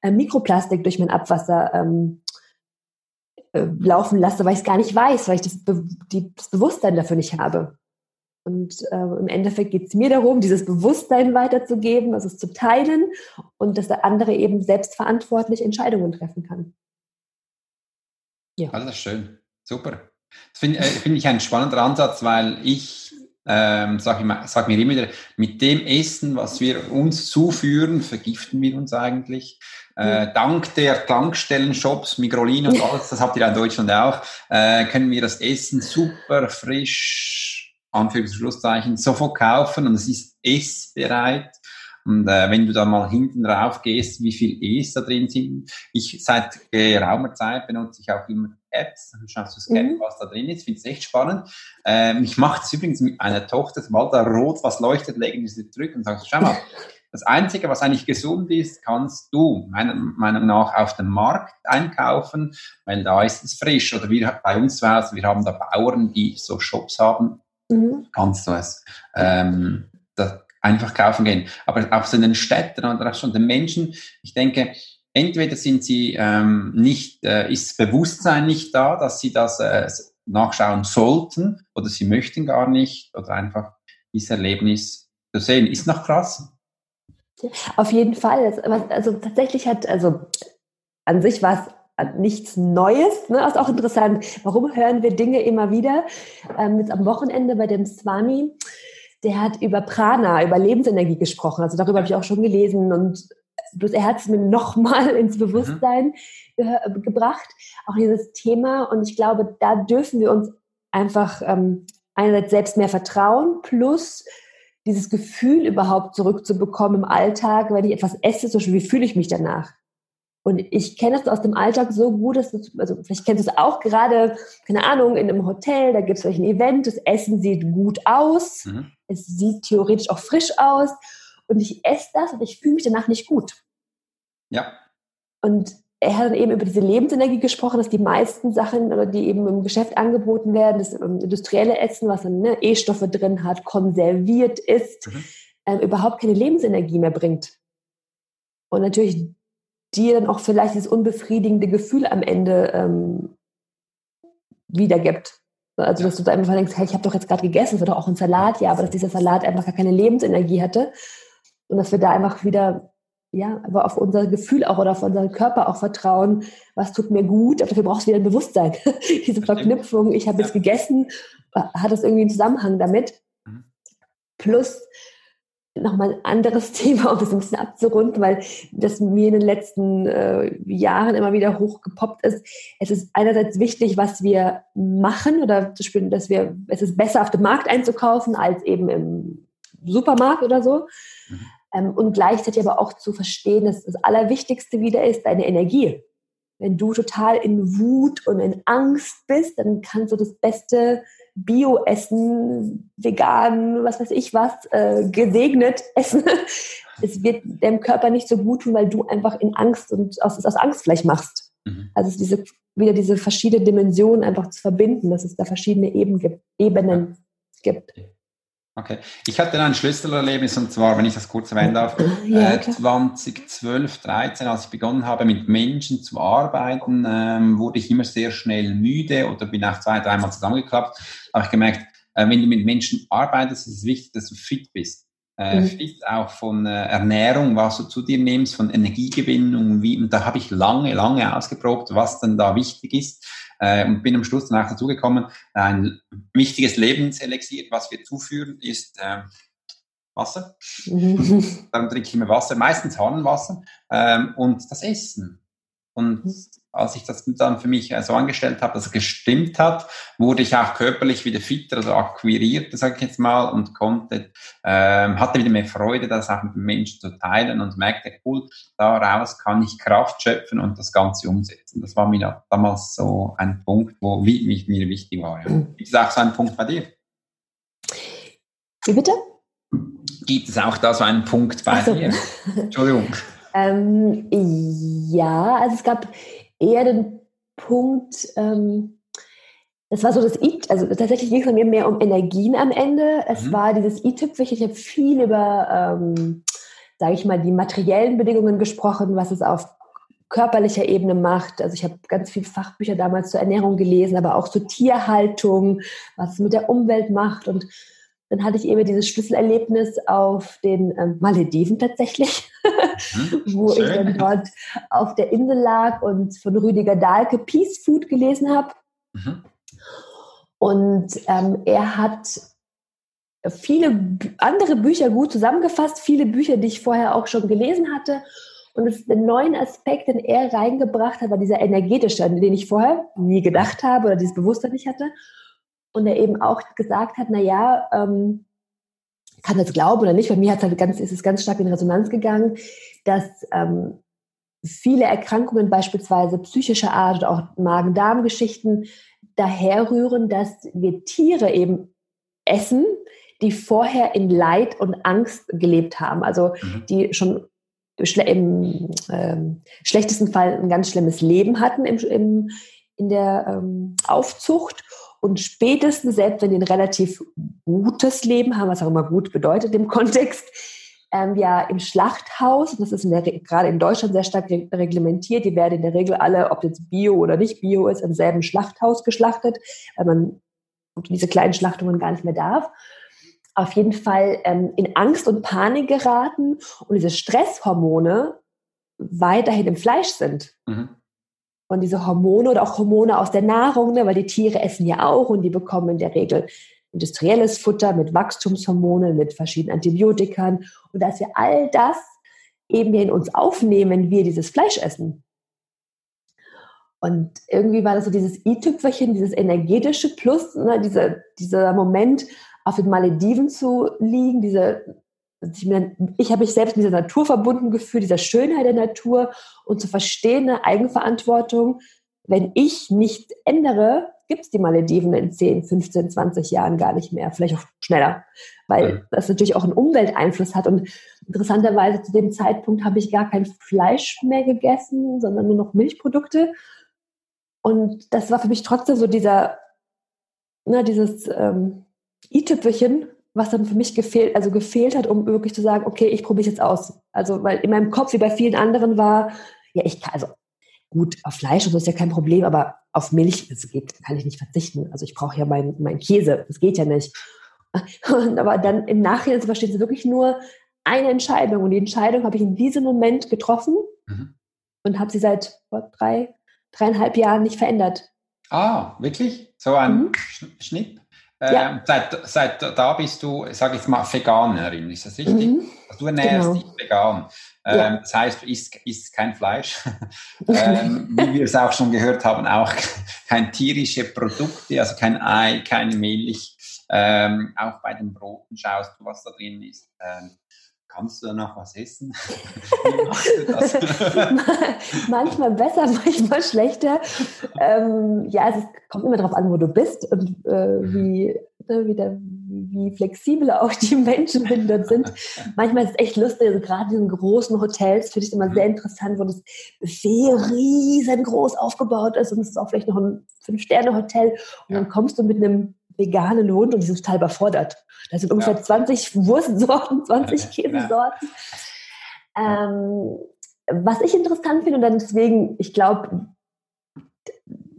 äh, Mikroplastik durch mein Abwasser ähm, äh, laufen lasse, weil ich es gar nicht weiß, weil ich das, Be die, das Bewusstsein dafür nicht habe. Und äh, im Endeffekt geht es mir darum, dieses Bewusstsein weiterzugeben, also es zu teilen und dass der andere eben selbstverantwortlich Entscheidungen treffen kann. Ja. Alles schön. Super. Das finde äh, find ich ein spannender Ansatz, weil ich ähm, sag, ich, sag mir immer wieder, mit dem Essen, was wir uns zuführen, vergiften wir uns eigentlich. Äh, dank der Tankstellen-Shops, Migrolin und alles, das habt ihr in Deutschland auch, äh, können wir das Essen super frisch, Anführungs- Schlusszeichen, sofort kaufen und es ist essbereit. Und äh, wenn du da mal hinten drauf gehst, wie viel E's da drin sind. Ich seit geraumer Zeit benutze ich auch immer Apps, dann schaust du scannen, mhm. was da drin ist. Finde es echt spannend. Ähm, ich mache es übrigens mit einer Tochter, sobald da rot was leuchtet, legen wir sie zurück und sagst, schau mal, *laughs* das Einzige, was eigentlich gesund ist, kannst du meiner Meinung nach auf dem Markt einkaufen, weil da ist es frisch. Oder wir bei uns zu Hause, wir haben da Bauern, die so Shops haben, mhm. kannst du es. Ähm, einfach kaufen gehen. Aber auch so in den Städten oder auch schon den Menschen, ich denke, entweder sind sie ähm, nicht, äh, ist Bewusstsein nicht da, dass sie das äh, nachschauen sollten oder sie möchten gar nicht oder einfach dieses Erlebnis zu sehen. Ist noch krass. Auf jeden Fall. Also tatsächlich hat, also an sich war es nichts Neues. Ne? Das ist auch interessant. Warum hören wir Dinge immer wieder? Ähm, jetzt am Wochenende bei dem Swami der hat über Prana, über Lebensenergie gesprochen. Also darüber habe ich auch schon gelesen und bloß er hat es mir nochmal *laughs* ins mhm. Bewusstsein mhm. ge gebracht, auch dieses Thema. Und ich glaube, da dürfen wir uns einfach ähm, einerseits selbst mehr vertrauen, plus dieses Gefühl überhaupt zurückzubekommen im Alltag, wenn ich etwas esse, so wie fühle ich mich danach? Und ich kenne das aus dem Alltag so gut, dass das, also vielleicht kennst du es auch gerade, keine Ahnung, in einem Hotel, da gibt es vielleicht ein Event, das Essen sieht gut aus, mhm. es sieht theoretisch auch frisch aus und ich esse das und ich fühle mich danach nicht gut. Ja. Und er hat dann eben über diese Lebensenergie gesprochen, dass die meisten Sachen, die eben im Geschäft angeboten werden, das industrielle Essen, was dann ne, E-Stoffe drin hat, konserviert ist, mhm. äh, überhaupt keine Lebensenergie mehr bringt. Und natürlich dir dann auch vielleicht dieses unbefriedigende Gefühl am Ende ähm, wiedergibt. Also, dass du da einfach denkst, hey, ich habe doch jetzt gerade gegessen, es war doch auch ein Salat, ja, aber dass dieser Salat einfach gar keine Lebensenergie hatte und dass wir da einfach wieder, ja, aber auf unser Gefühl auch oder auf unseren Körper auch vertrauen, was tut mir gut, aber dafür brauchst du wieder ein Bewusstsein. *laughs* Diese Verknüpfung, ich habe ja. jetzt gegessen, hat das irgendwie einen Zusammenhang damit. Mhm. Plus, nochmal ein anderes *laughs* Thema, um das ein bisschen abzurunden, weil das mir in den letzten äh, Jahren immer wieder hochgepoppt ist. Es ist einerseits wichtig, was wir machen oder zu spüren, dass wir, es ist besser auf dem Markt einzukaufen als eben im Supermarkt oder so. Mhm. Ähm, und gleichzeitig aber auch zu verstehen, dass das Allerwichtigste wieder ist deine Energie. Wenn du total in Wut und in Angst bist, dann kannst du das Beste Bio essen, vegan, was weiß ich was, äh, gesegnet *laughs* essen. Es wird dem Körper nicht so gut tun, weil du einfach in Angst und aus, aus Angst vielleicht machst. Mhm. Also es diese, wieder diese verschiedenen Dimensionen einfach zu verbinden, dass es da verschiedene Eben gibt, Ebenen gibt. Okay. Ich hatte ein Schlüsselerlebnis und zwar, wenn ich das kurz erwähnen darf, ja, äh, 2012, 13, als ich begonnen habe, mit Menschen zu arbeiten, ähm, wurde ich immer sehr schnell müde oder bin auch zwei, dreimal zusammengeklappt. Habe ich gemerkt, äh, wenn du mit Menschen arbeitest, ist es wichtig, dass du fit bist. Äh, mhm. Fit auch von äh, Ernährung, was du zu dir nimmst, von Energiegewinnung, wie, und da habe ich lange, lange ausgeprobt, was denn da wichtig ist äh, und bin am Schluss dann auch dazu gekommen, ein wichtiges Lebenselixier, was wir zuführen, ist äh, Wasser. Mhm. *laughs* Dann trinke ich immer Wasser, meistens Hahnenwasser ähm, und das Essen. Und mhm. als ich das dann für mich äh, so angestellt habe, dass es gestimmt hat, wurde ich auch körperlich wieder fitter, also akquiriert, sage ich jetzt mal, und konnte, ähm, hatte wieder mehr Freude, das auch mit den Menschen zu teilen und merkte, cool, daraus kann ich Kraft schöpfen und das Ganze umsetzen. Das war mir damals so ein Punkt, wo wie, mich, mir wichtig war. Ja. Mhm. Ist auch so ein Punkt bei dir? Wie bitte? Gibt es auch da so einen Punkt bei so. dir? Entschuldigung. *laughs* Ähm, ja, also es gab eher den Punkt, ähm, das war so das I, also tatsächlich ging es mir mehr um Energien am Ende. Es mhm. war dieses i-Tüpfelchen, ich habe viel über, ähm, sage ich mal, die materiellen Bedingungen gesprochen, was es auf körperlicher Ebene macht. Also ich habe ganz viele Fachbücher damals zur Ernährung gelesen, aber auch zur Tierhaltung, was es mit der Umwelt macht und dann hatte ich eben dieses Schlüsselerlebnis auf den ähm, Malediven tatsächlich, mhm. *laughs* wo Schön. ich dann dort auf der Insel lag und von Rüdiger Dahlke Peace Food gelesen habe. Mhm. Und ähm, er hat viele andere Bücher gut zusammengefasst, viele Bücher, die ich vorher auch schon gelesen hatte. Und das, den neuen Aspekt, den er reingebracht hat, war dieser energetische, an den ich vorher nie gedacht habe oder dieses Bewusstsein nicht hatte und er eben auch gesagt hat, na ja, ähm, kann das glauben oder nicht, bei mir hat's halt ganz, ist es ganz stark in Resonanz gegangen, dass ähm, viele Erkrankungen, beispielsweise psychischer Art oder auch Magen-Darm-Geschichten, daherrühren, dass wir Tiere eben essen, die vorher in Leid und Angst gelebt haben. Also mhm. die schon im ähm, schlechtesten Fall ein ganz schlimmes Leben hatten im, im, in der ähm, Aufzucht und spätestens, selbst wenn die ein relativ gutes Leben haben, was auch immer gut bedeutet im Kontext, ähm, ja im Schlachthaus, das ist in der, gerade in Deutschland sehr stark reglementiert, die werden in der Regel alle, ob jetzt Bio oder nicht Bio ist, im selben Schlachthaus geschlachtet, weil man diese kleinen Schlachtungen gar nicht mehr darf. Auf jeden Fall ähm, in Angst und Panik geraten und diese Stresshormone weiterhin im Fleisch sind. Mhm. Und diese Hormone oder auch Hormone aus der Nahrung, ne, weil die Tiere essen ja auch und die bekommen in der Regel industrielles Futter, mit Wachstumshormonen, mit verschiedenen Antibiotikern und dass wir all das eben in uns aufnehmen, wir dieses Fleisch essen. Und irgendwie war das so dieses i-Tüpfelchen, dieses energetische Plus, ne, dieser, dieser Moment, auf den Malediven zu liegen, diese, ich, habe mich selbst mit dieser Natur verbunden gefühlt, dieser Schönheit der Natur und zu verstehen, eine Eigenverantwortung, wenn ich nicht ändere, gibt es die Malediven in 10, 15, 20 Jahren gar nicht mehr, vielleicht auch schneller, weil mhm. das natürlich auch einen Umwelteinfluss hat. Und interessanterweise zu dem Zeitpunkt habe ich gar kein Fleisch mehr gegessen, sondern nur noch Milchprodukte. Und das war für mich trotzdem so dieser, na, dieses ähm, i-Tüpfelchen, was dann für mich gefehlt, also gefehlt hat, um wirklich zu sagen, okay, ich probiere es jetzt aus. Also, weil in meinem Kopf, wie bei vielen anderen war, ja, ich kann, also gut, auf Fleisch und so ist ja kein Problem, aber auf Milch, das geht, kann ich nicht verzichten. Also ich brauche ja meinen mein Käse, das geht ja nicht. *laughs* Und, aber dann im Nachhinein zu verstehen, es wirklich nur eine Entscheidung. Und die Entscheidung habe ich in diesem Moment getroffen mhm. und habe sie seit drei, dreieinhalb Jahren nicht verändert. Ah, wirklich? So ein mhm. Schnitt? Ja. Ähm, seit, seit da bist du, sag ich mal, Veganerin, ist das richtig? Mhm. Also du ernährst genau. dich vegan. Ähm, ja. Das heißt, du isst, isst kein Fleisch. *laughs* ähm, wie wir es auch schon gehört haben, auch kein tierische Produkte, also kein Ei, keine Milch. Ähm, auch bei den Broten schaust du, was da drin ist. Kannst du noch was essen? *laughs* Manchmal besser, manchmal schlechter. Ähm, ja, es kommt immer darauf an, wo du bist und äh, wie, ne, wie, der, wie flexibel auch die Menschen dort sind. Manchmal ist es echt lustig, also gerade in großen Hotels finde ich immer sehr interessant, wo das Buffet riesengroß aufgebaut ist und es ist auch vielleicht noch ein Fünf-Sterne-Hotel und dann kommst du mit einem veganen Hund und die sind total überfordert. Da sind ungefähr ja. 20 Wurstsorten, 20 Käsesorten. Ähm, was ich interessant finde und dann deswegen, ich glaube,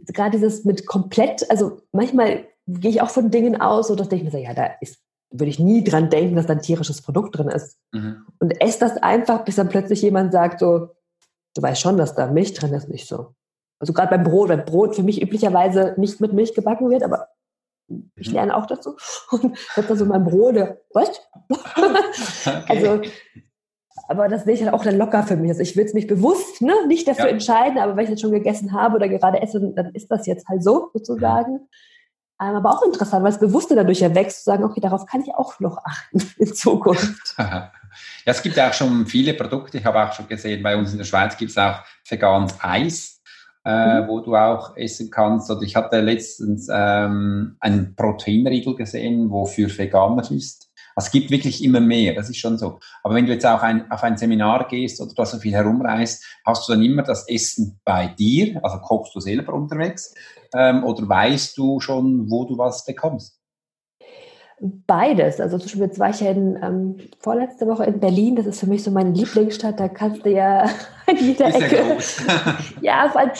gerade dieses mit komplett, also manchmal gehe ich auch von Dingen aus, so dass ich mir so, ja, da ist, würde ich nie dran denken, dass da ein tierisches Produkt drin ist. Mhm. Und esse das einfach, bis dann plötzlich jemand sagt so, du weißt schon, dass da Milch drin ist, nicht so. Also gerade beim Brot, weil Brot für mich üblicherweise nicht mit Milch gebacken wird, aber ich mhm. lerne auch dazu. Und habe da so mein Brot, was? *laughs* okay. Also, aber das sehe ich halt auch dann locker für mich. Also ich will es mich bewusst ne, nicht dafür ja. entscheiden, aber wenn ich jetzt schon gegessen habe oder gerade esse, dann ist das jetzt halt so sozusagen. Mhm. Aber auch interessant, weil das Bewusste dadurch ja wächst, zu sagen, okay, darauf kann ich auch noch achten *laughs* in Zukunft. *laughs* ja, es gibt ja auch schon viele Produkte. Ich habe auch schon gesehen, bei uns in der Schweiz gibt es auch veganes Eis äh, mhm. wo du auch essen kannst. Oder ich hatte letztens ähm, einen Proteinriegel gesehen, wo für Veganer ist. Also es gibt wirklich immer mehr, das ist schon so. Aber wenn du jetzt auch ein, auf ein Seminar gehst oder da so viel herumreist, hast du dann immer das Essen bei dir, also kochst du selber unterwegs, ähm, oder weißt du schon, wo du was bekommst? Beides. Also zum Beispiel jetzt war ich ja in, ähm, vorletzte Woche in Berlin. Das ist für mich so meine Lieblingsstadt. Da kannst du ja *laughs* in jeder ist Ecke. Ja, *laughs* ja, vor allem,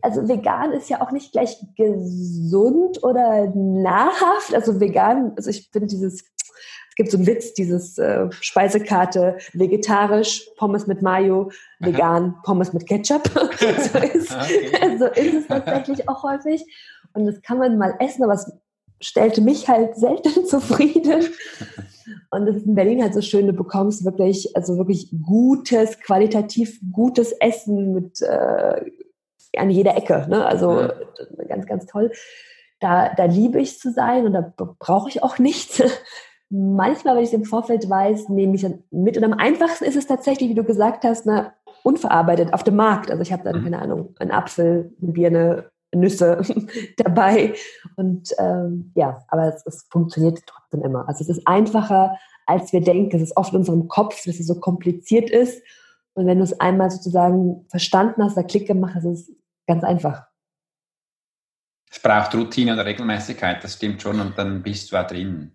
also vegan ist ja auch nicht gleich gesund oder nahrhaft. Also vegan, also ich finde dieses, es gibt so einen Witz, dieses äh, Speisekarte, vegetarisch, Pommes mit Mayo, vegan, Pommes mit Ketchup. *laughs* so, ist, okay. so ist es tatsächlich auch häufig. Und das kann man mal essen, aber es stellte mich halt selten *laughs* zufrieden. Und das ist in Berlin halt so schön, du bekommst wirklich, also wirklich gutes, qualitativ gutes Essen mit äh, an jeder Ecke. Ne? Also ja. ganz, ganz toll. Da, da liebe ich zu sein und da brauche ich auch nichts. *laughs* Manchmal, wenn ich es im Vorfeld weiß, nehme ich dann mit. Und am einfachsten ist es tatsächlich, wie du gesagt hast, ne, unverarbeitet auf dem Markt. Also ich habe dann, mhm. keine Ahnung, einen Apfel, eine Birne, Nüsse *laughs* dabei. Und ähm, ja, aber es, es, funktioniert trotzdem immer. Also es ist einfacher, als wir denken. Es ist oft in unserem Kopf, dass es so kompliziert ist. Und wenn du es einmal sozusagen verstanden hast, der Klick gemacht hast, ist es ganz einfach. Es braucht Routine und Regelmäßigkeit, das stimmt schon, und dann bist du auch drin.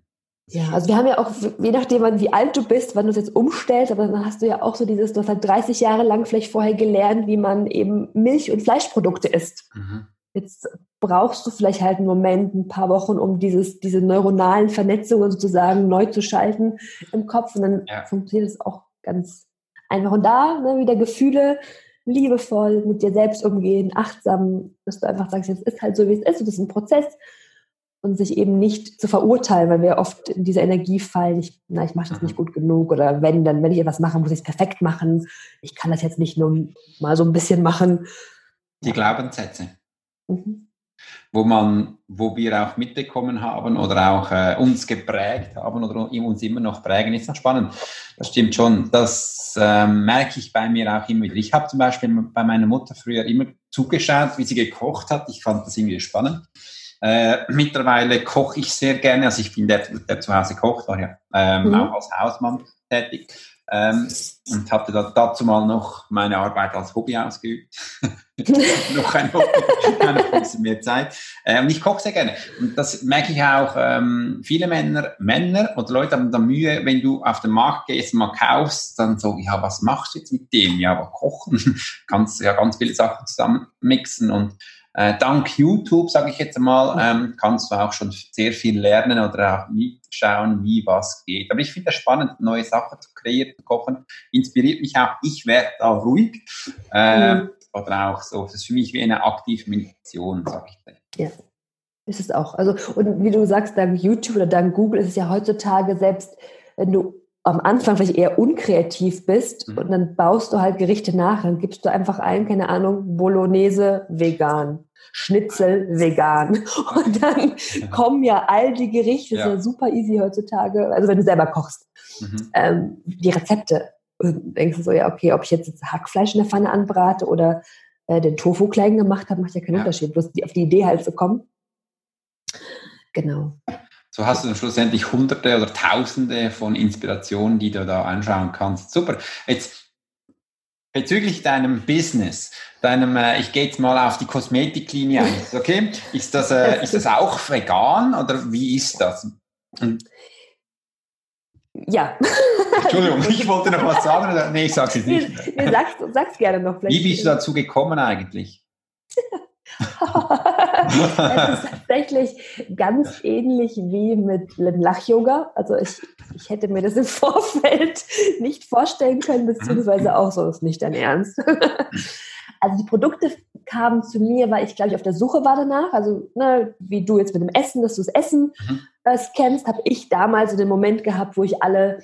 Ja, also wir haben ja auch, je nachdem, wie alt du bist, wann du es jetzt umstellst, aber dann hast du ja auch so dieses, du hast halt 30 Jahre lang vielleicht vorher gelernt, wie man eben Milch- und Fleischprodukte isst. Mhm. Jetzt brauchst du vielleicht halt einen Moment, ein paar Wochen, um dieses, diese neuronalen Vernetzungen sozusagen neu zu schalten im Kopf. Und dann ja. funktioniert es auch ganz einfach. Und da ne, wieder Gefühle, liebevoll mit dir selbst umgehen, achtsam, dass du einfach sagst, jetzt ist halt so, wie es ist. Und das ist ein Prozess. und sich eben nicht zu verurteilen, weil wir oft in diese Energie fallen, ich, na, ich mache das nicht gut genug oder wenn, dann, wenn ich etwas mache, muss ich es perfekt machen. Ich kann das jetzt nicht nur mal so ein bisschen machen. Die Glaubenssätze. Mhm. Wo man, wo wir auch mitbekommen haben oder auch äh, uns geprägt haben oder uns immer noch prägen, ist noch spannend. Das stimmt schon. Das äh, merke ich bei mir auch immer wieder. Ich habe zum Beispiel bei meiner Mutter früher immer zugeschaut, wie sie gekocht hat. Ich fand das irgendwie spannend. Äh, mittlerweile koche ich sehr gerne, also ich bin der, der zu Hause kocht, war ja ähm, mhm. auch als Hausmann tätig ähm, und hatte da, dazu mal noch meine Arbeit als Hobby ausgeübt. *laughs* *laughs* noch ein Hobby, ein bisschen mehr Zeit. Äh, und ich koche sehr gerne. Und das merke ich auch, ähm, viele Männer, Männer oder Leute haben da Mühe, wenn du auf den Markt gehst, mal kaufst, dann so, ja, was machst du jetzt mit dem? Ja, aber kochen, *laughs* kannst ja ganz viele Sachen zusammen mixen und äh, dank YouTube, sage ich jetzt mal, ähm, kannst du auch schon sehr viel lernen oder auch mitschauen, wie was geht. Aber ich finde es spannend, neue Sachen zu kreieren, zu kochen. Inspiriert mich auch. Ich werde da ruhig. Äh, mhm. Oder auch so. Das ist für mich wie eine aktive Meditation, sage ich. Dir. Ja. Ist es auch. Also, und wie du sagst, dank YouTube oder dank Google ist es ja heutzutage selbst, wenn du am Anfang vielleicht eher unkreativ bist mhm. und dann baust du halt Gerichte nach, dann gibst du einfach ein, keine Ahnung, Bolognese vegan, Schnitzel vegan *laughs* und dann kommen ja all die Gerichte, ja. ist ja super easy heutzutage, also wenn du selber kochst, mhm. ähm, die Rezepte. Denkst du so, ja, okay, ob ich jetzt, jetzt Hackfleisch in der Pfanne anbrate oder äh, den Tofu klein gemacht habe, macht ja keinen ja. Unterschied. Bloß die, auf die Idee halt zu kommen. Genau. So hast du dann schlussendlich Hunderte oder Tausende von Inspirationen, die du da anschauen kannst. Super. Jetzt bezüglich deinem Business, deinem, äh, ich gehe jetzt mal auf die Kosmetiklinie ein, okay? Ist das, äh, ist das auch vegan oder wie ist das? Und ja. Entschuldigung, *laughs* ich wollte noch was sagen. Nee, ich sag's jetzt nicht. Nee, sag's, sag's gerne noch. Vielleicht. Wie bist du dazu gekommen eigentlich? es ist tatsächlich ganz ähnlich wie mit Lach-Yoga. Also ich, ich hätte mir das im Vorfeld nicht vorstellen können, beziehungsweise auch so ist nicht dein Ernst. Also die Produkte kamen zu mir, weil ich, glaube ich, auf der Suche war danach. Also ne, wie du jetzt mit dem Essen, dass du das Essen mhm. äh, scannst, habe ich damals so den Moment gehabt, wo ich alle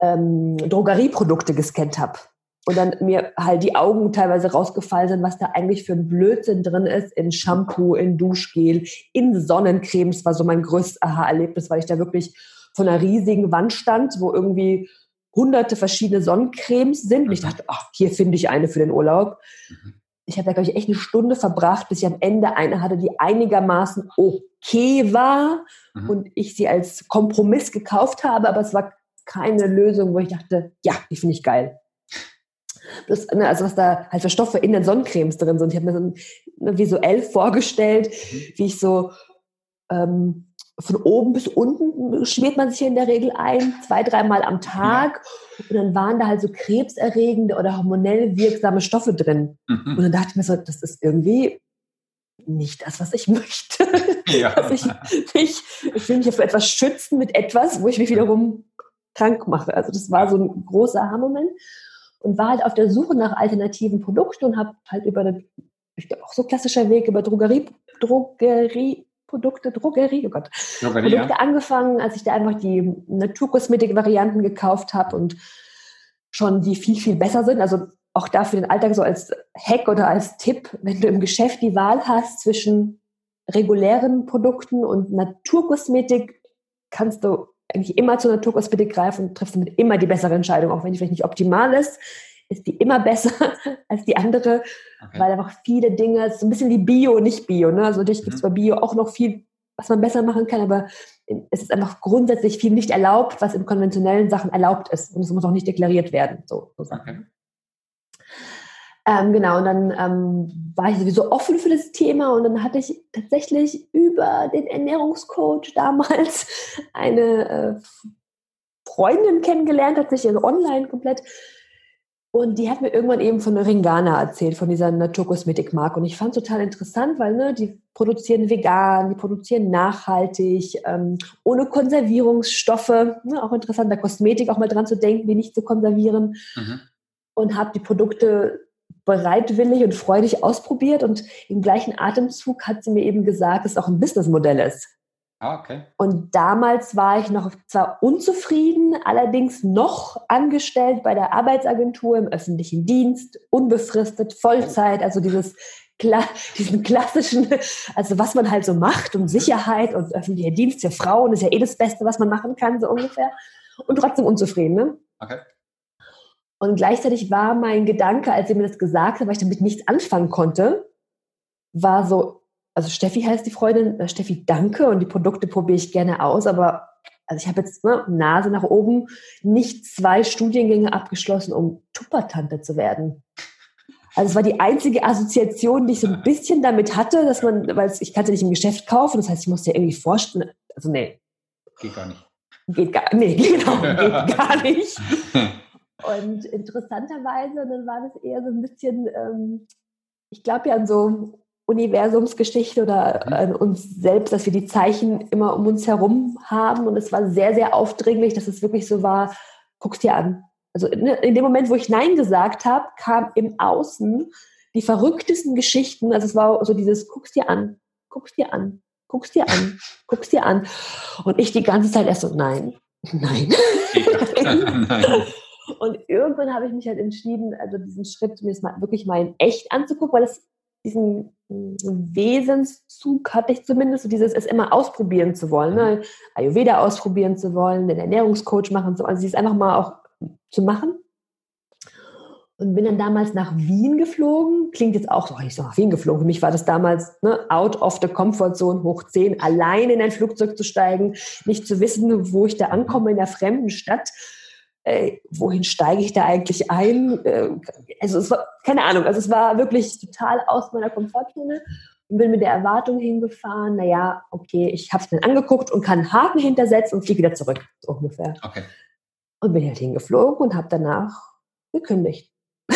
ähm, Drogerieprodukte gescannt habe und dann mir halt die Augen teilweise rausgefallen sind, was da eigentlich für ein Blödsinn drin ist in Shampoo, in Duschgel, in Sonnencremes, war so mein größtes Aha-Erlebnis, weil ich da wirklich von einer riesigen Wand stand, wo irgendwie hunderte verschiedene Sonnencremes sind. Und ich dachte, ach, hier finde ich eine für den Urlaub. Mhm. Ich habe da, glaube ich, echt eine Stunde verbracht, bis ich am Ende eine hatte, die einigermaßen okay war mhm. und ich sie als Kompromiss gekauft habe, aber es war keine Lösung, wo ich dachte, ja, die finde ich geil. Das, ne, also was da halt für Stoffe in den Sonnencremes drin sind. Ich habe mir so ne, visuell vorgestellt, mhm. wie ich so ähm, von oben bis unten schmiert man sich hier in der Regel ein, zwei, dreimal am Tag. Und dann waren da halt so krebserregende oder hormonell wirksame Stoffe drin. Mhm. Und dann dachte ich mir so, das ist irgendwie nicht das, was ich *laughs* möchte. Ja. ich, ich, ich will mich für etwas schützen mit etwas, wo ich mich wiederum krank mache. Also das war so ein großer Aha-Moment und war halt auf der Suche nach alternativen Produkten und habe halt über ich glaube auch so klassischer Weg, über Drogerie, Drogerie, Produkte, Drogerie, oh Gott, Drogerie, Produkte ja. angefangen, als ich da einfach die Naturkosmetik-Varianten gekauft habe und schon die viel, viel besser sind. Also auch da für den Alltag so als Hack oder als Tipp, wenn du im Geschäft die Wahl hast zwischen regulären Produkten und Naturkosmetik, kannst du eigentlich immer zur Naturkosmetik greifen und triffst damit immer die bessere Entscheidung, auch wenn die vielleicht nicht optimal ist, ist die immer besser *laughs* als die andere, okay. weil einfach viele Dinge, so ein bisschen wie Bio, nicht Bio, ne? Also natürlich mhm. gibt es bei Bio auch noch viel, was man besser machen kann, aber es ist einfach grundsätzlich viel nicht erlaubt, was in konventionellen Sachen erlaubt ist und es muss auch nicht deklariert werden. So, so okay. Ähm, genau, und dann ähm, war ich sowieso offen für das Thema und dann hatte ich tatsächlich über den Ernährungscoach damals *laughs* eine äh, Freundin kennengelernt, tatsächlich also online komplett. Und die hat mir irgendwann eben von Ringana erzählt, von dieser Naturkosmetikmarke. Und ich fand es total interessant, weil ne, die produzieren vegan, die produzieren nachhaltig, ähm, ohne Konservierungsstoffe. Ne, auch interessant, bei Kosmetik auch mal dran zu denken, die nicht zu konservieren. Mhm. Und habe die Produkte bereitwillig und freudig ausprobiert und im gleichen Atemzug hat sie mir eben gesagt, dass es auch ein Businessmodell ist. Ah, okay. Und damals war ich noch zwar unzufrieden, allerdings noch angestellt bei der Arbeitsagentur im öffentlichen Dienst, unbefristet, Vollzeit, also dieses *laughs* diesen klassischen, also was man halt so macht und Sicherheit und öffentlicher Dienst für Frauen ist ja eh das Beste, was man machen kann, so ungefähr. Und trotzdem unzufrieden, ne? Okay. Und gleichzeitig war mein Gedanke, als sie mir das gesagt hat, weil ich damit nichts anfangen konnte, war so, also Steffi heißt die Freundin, äh, Steffi, danke und die Produkte probiere ich gerne aus, aber also ich habe jetzt ne, Nase nach oben nicht zwei Studiengänge abgeschlossen, um Tuppertante zu werden. Also es war die einzige Assoziation, die ich so ein bisschen damit hatte, dass man, weil ich kann es ja nicht im Geschäft kaufen, das heißt, ich musste ja irgendwie vorstellen, also nee. Geht gar nicht. Geht gar, nee, *laughs* genau, geht *laughs* gar nicht. Und interessanterweise, dann war das eher so ein bisschen, ähm, ich glaube ja an so Universumsgeschichte oder mhm. an uns selbst, dass wir die Zeichen immer um uns herum haben. Und es war sehr, sehr aufdringlich, dass es wirklich so war, guck's dir an. Also in, in dem Moment, wo ich Nein gesagt habe, kam im Außen die verrücktesten Geschichten. Also es war so dieses, guck's dir an, guck's dir an, guck's dir an, *laughs* guck's dir an. Und ich die ganze Zeit erst so, nein, nein. nein. *laughs* Und irgendwann habe ich mich halt entschieden, also diesen Schritt mir mal wirklich mal in echt anzugucken, weil es diesen Wesenszug hatte ich zumindest, so dieses es immer ausprobieren zu wollen, ne? Ayurveda ausprobieren zu wollen, den Ernährungscoach machen zu wollen, also dieses einfach mal auch zu machen. Und bin dann damals nach Wien geflogen. Klingt jetzt auch so, ich so nach Wien geflogen. Für mich war das damals ne, out of the comfort zone, hoch 10, allein in ein Flugzeug zu steigen, nicht zu wissen, wo ich da ankomme in der fremden Stadt. Äh, wohin steige ich da eigentlich ein? Äh, also es war, keine Ahnung, also es war wirklich total aus meiner Komfortzone und bin mit der Erwartung hingefahren, naja, okay, ich habe es mir angeguckt und kann einen Haken hintersetzen und fliege wieder zurück, so ungefähr. Okay. Und bin halt hingeflogen und habe danach gekündigt. *laughs*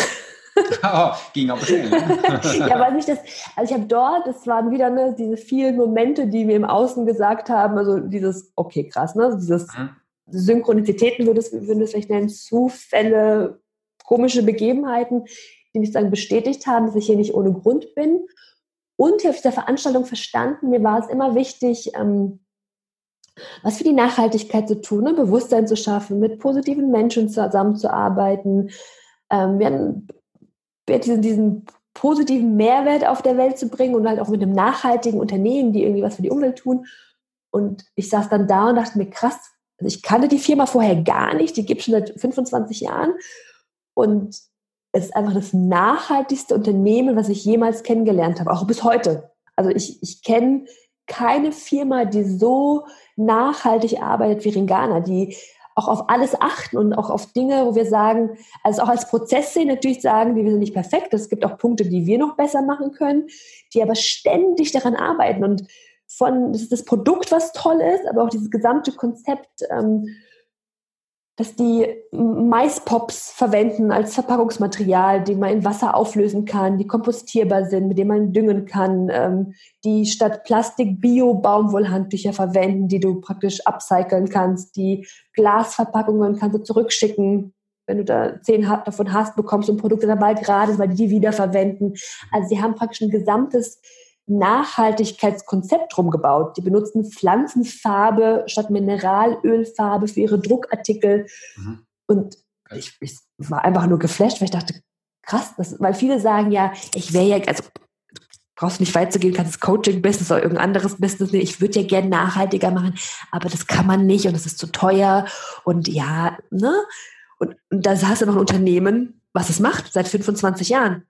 Oh, ging aber schnell. *laughs* ja, weil ich das, also ich habe dort, es waren wieder ne, diese vielen Momente, die mir im Außen gesagt haben, also dieses, okay, krass, ne, dieses mhm. Synchronizitäten würde es, es vielleicht nennen, Zufälle, komische Begebenheiten, die mich dann bestätigt haben, dass ich hier nicht ohne Grund bin. Und ich habe dieser Veranstaltung verstanden, mir war es immer wichtig, ähm, was für die Nachhaltigkeit zu tun, ne? Bewusstsein zu schaffen, mit positiven Menschen zusammenzuarbeiten, ähm, wir diesen, diesen positiven Mehrwert auf der Welt zu bringen und halt auch mit einem nachhaltigen Unternehmen, die irgendwie was für die Umwelt tun. Und ich saß dann da und dachte mir, krass, also ich kannte die Firma vorher gar nicht, die gibt schon seit 25 Jahren. Und es ist einfach das nachhaltigste Unternehmen, was ich jemals kennengelernt habe, auch bis heute. Also ich, ich kenne keine Firma, die so nachhaltig arbeitet wie Ringana, die auch auf alles achten und auch auf Dinge, wo wir sagen, also auch als Prozess sehen, natürlich sagen, die wir sind nicht perfekt. Es gibt auch Punkte, die wir noch besser machen können, die aber ständig daran arbeiten und von, das ist das Produkt, was toll ist, aber auch dieses gesamte Konzept, ähm, dass die Maispops verwenden als Verpackungsmaterial, die man in Wasser auflösen kann, die kompostierbar sind, mit denen man düngen kann, ähm, die statt Plastik Bio-Baumwollhandtücher verwenden, die du praktisch upcyclen kannst, die Glasverpackungen kannst du zurückschicken. Wenn du da zehn davon hast, bekommst du ein Produkt dabei gratis, weil die die wiederverwenden. Also sie haben praktisch ein gesamtes Nachhaltigkeitskonzept rumgebaut. Die benutzen Pflanzenfarbe statt Mineralölfarbe für ihre Druckartikel. Mhm. Und ich, ich, war einfach nur geflasht, weil ich dachte, krass, das, weil viele sagen ja, ich wäre ja, also brauchst nicht weit zu gehen, kannst das Coaching-Business oder irgendein anderes Business nehmen. Ich würde ja gerne nachhaltiger machen, aber das kann man nicht und es ist zu teuer. Und ja, ne? Und, und da hast du noch ein Unternehmen, was es macht, seit 25 Jahren.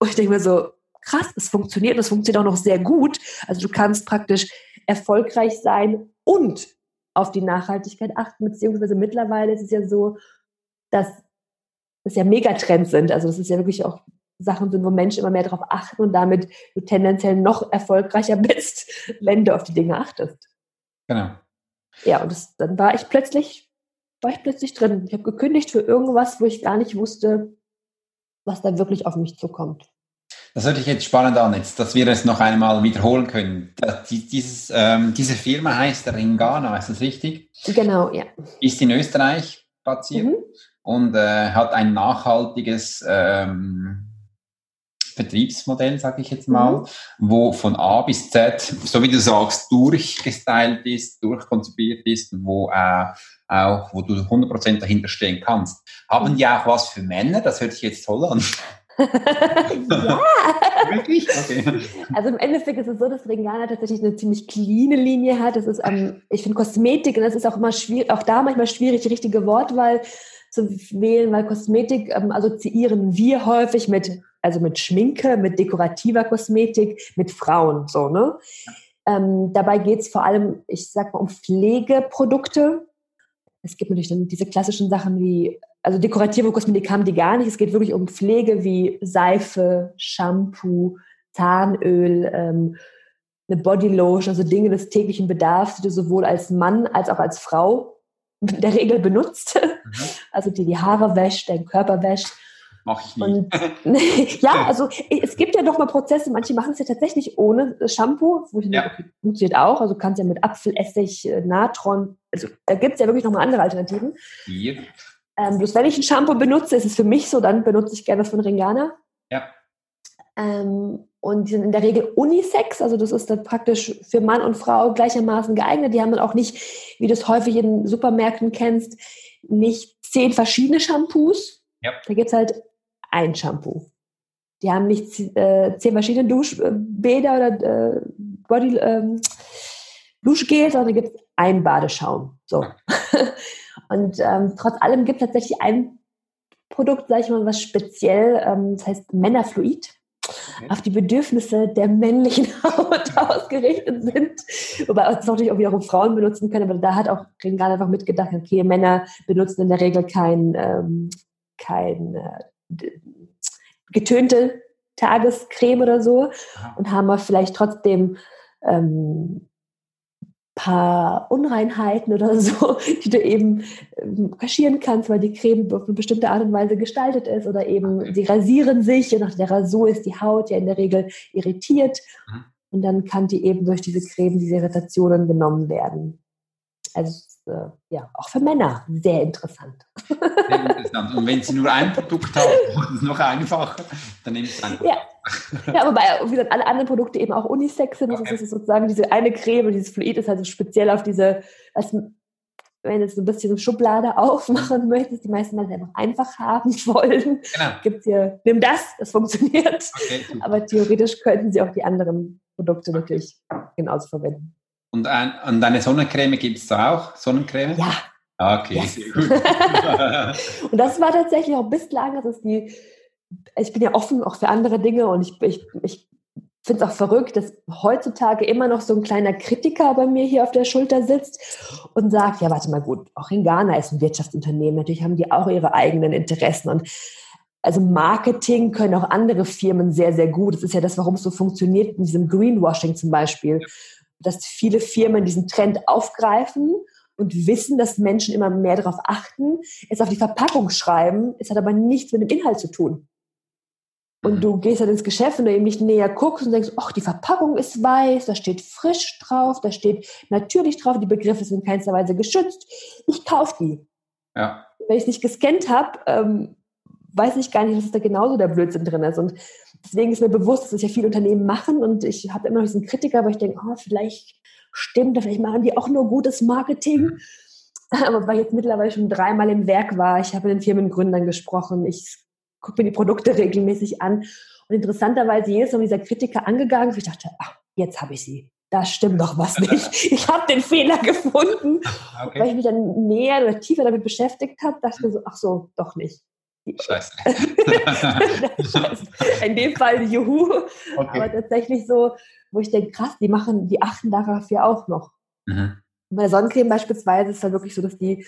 Und ich denke mir so, krass, es funktioniert und es funktioniert auch noch sehr gut. Also du kannst praktisch erfolgreich sein und auf die Nachhaltigkeit achten, beziehungsweise mittlerweile ist es ja so, dass das ja Megatrends sind. Also das ist ja wirklich auch Sachen sind, wo Menschen immer mehr darauf achten und damit du tendenziell noch erfolgreicher *laughs* bist, wenn du auf die Dinge achtest. Genau. Ja, und das, dann war ich plötzlich, war ich plötzlich drin. Ich habe gekündigt für irgendwas, wo ich gar nicht wusste, was da wirklich auf mich zukommt. Das hört sich jetzt spannend an, jetzt, dass wir es noch einmal wiederholen können. Dieses, ähm, diese Firma heißt Ringana, ist das richtig? Genau, ja. Ist in Österreich platziert mhm. und äh, hat ein nachhaltiges ähm, Vertriebsmodell, sage ich jetzt mal, mhm. wo von A bis Z, so wie du sagst, durchgestylt ist, durchkonzipiert ist, wo äh, auch, wo du 100% dahinter stehen kannst. Haben mhm. die auch was für Männer? Das hört sich jetzt toll an. Ja. *laughs* Wirklich? Okay. Also im Endeffekt ist es so, dass Ringana tatsächlich eine ziemlich clean Linie hat. Das ist, ähm, ich finde Kosmetik, und das ist auch immer schwierig, auch da manchmal schwierig, die richtige Wortwahl zu wählen, weil Kosmetik ähm, assoziieren wir häufig mit, also mit Schminke, mit dekorativer Kosmetik, mit Frauen, so, ne? Ähm, dabei geht es vor allem, ich sag mal, um Pflegeprodukte. Es gibt natürlich dann diese klassischen Sachen wie also dekorative Kosmetik haben die gar nicht. Es geht wirklich um Pflege wie Seife, Shampoo, Zahnöl, ähm, eine Bodylotion, also Dinge des täglichen Bedarfs, die du sowohl als Mann als auch als Frau *laughs* in der Regel benutzt. Mhm. Also die die Haare wäscht, deinen Körper wäscht. Mach ich nicht. Und, *laughs* ja, *laughs* also es gibt ja doch mal Prozesse, manche machen es ja tatsächlich ohne Shampoo, wo ich ja. denke, funktioniert auch. Also kannst ja mit Apfelessig, äh, Natron, also da gibt es ja wirklich nochmal andere Alternativen. Hier. Ähm, bloß wenn ich ein Shampoo benutze, ist es für mich so, dann benutze ich gerne das von Ringana. Ja. Ähm, und die sind in der Regel Unisex, also das ist dann praktisch für Mann und Frau gleichermaßen geeignet. Die haben dann auch nicht, wie du es häufig in Supermärkten kennst, nicht zehn verschiedene Shampoos. Ja. Da gibt es halt ein Shampoo. Die haben nicht äh, zehn verschiedene Duschbäder oder äh, Body, ähm, Duschgel, sondern da gibt es einen Badeschaum. So. *laughs* Und ähm, trotz allem gibt es tatsächlich ein Produkt, sage ich mal, was speziell, ähm, das heißt Männerfluid, okay. auf die Bedürfnisse der männlichen *laughs* Haut ausgerichtet sind. Wobei es natürlich auch wiederum Frauen benutzen können, aber da hat auch gerade einfach mitgedacht, okay, Männer benutzen in der Regel kein, ähm, kein äh, getönte Tagescreme oder so Aha. und haben wir vielleicht trotzdem ähm, paar Unreinheiten oder so, *laughs* die du eben ähm, kaschieren kannst, weil die Creme auf eine bestimmte Art und Weise gestaltet ist oder eben sie rasieren sich und nach der Rasur ist die Haut ja in der Regel irritiert mhm. und dann kann die eben durch diese Creme diese Irritationen genommen werden. Also äh, ja, auch für Männer sehr interessant. Sehr interessant. Und wenn Sie nur ein Produkt haben, ist es noch einfacher, dann nehmen Sie es einfach. Ja. *laughs* ja, wobei, wie gesagt, alle anderen Produkte eben auch Unisex sind. Okay. Das ist sozusagen diese eine Creme, dieses Fluid ist also speziell auf diese, als, wenn du so ein bisschen so Schublade *laughs* aufmachen möchtest, die meisten Leute einfach einfach haben *laughs* wollen. Genau. Gibt hier, nimm das, das funktioniert. Okay, Aber theoretisch könnten sie auch die anderen Produkte natürlich genauso verwenden. Und, ein, und eine Sonnencreme gibt es da auch? Sonnencreme? Ja. Ah, okay, yes. sehr gut. und das war tatsächlich auch bislang, das ist die, ich bin ja offen auch für andere Dinge und ich, ich, ich finde es auch verrückt, dass heutzutage immer noch so ein kleiner Kritiker bei mir hier auf der Schulter sitzt und sagt, ja, warte mal gut, auch in Ghana ist ein Wirtschaftsunternehmen, natürlich haben die auch ihre eigenen Interessen und also Marketing können auch andere Firmen sehr, sehr gut. Das ist ja das, warum es so funktioniert in diesem Greenwashing zum Beispiel dass viele Firmen diesen Trend aufgreifen und wissen, dass Menschen immer mehr darauf achten, es auf die Verpackung schreiben, es hat aber nichts mit dem Inhalt zu tun. Und mhm. du gehst dann ins Geschäft und du eben nicht näher guckst und denkst, ach, die Verpackung ist weiß, da steht frisch drauf, da steht natürlich drauf, die Begriffe sind in keinster Weise geschützt. Ich kaufe die. Ja. Wenn ich es nicht gescannt habe, ähm, weiß ich gar nicht, dass da genauso der Blödsinn drin ist. Und deswegen ist mir bewusst, dass das ja viele Unternehmen machen und ich habe immer noch diesen Kritiker, aber ich denke, oh, vielleicht stimmt, vielleicht machen die auch nur gutes Marketing. *laughs* Aber weil ich jetzt mittlerweile schon dreimal im Werk war, ich habe mit den Firmengründern gesprochen, ich gucke mir die Produkte regelmäßig an und interessanterweise jedes Mal dieser Kritiker angegangen und ich dachte, ach, jetzt habe ich sie. Da stimmt doch was nicht. *laughs* Ich habe den Fehler gefunden. Okay. Weil ich mich dann näher oder tiefer damit beschäftigt habe, dachte ich mir so, ach so, doch nicht. *laughs* Scheiße. In dem Fall Juhu. Okay. Aber tatsächlich so, wo ich denke, krass, die machen, die achten darauf ja auch noch. Mhm. Bei Sonnencreme beispielsweise ist es dann wirklich so, dass die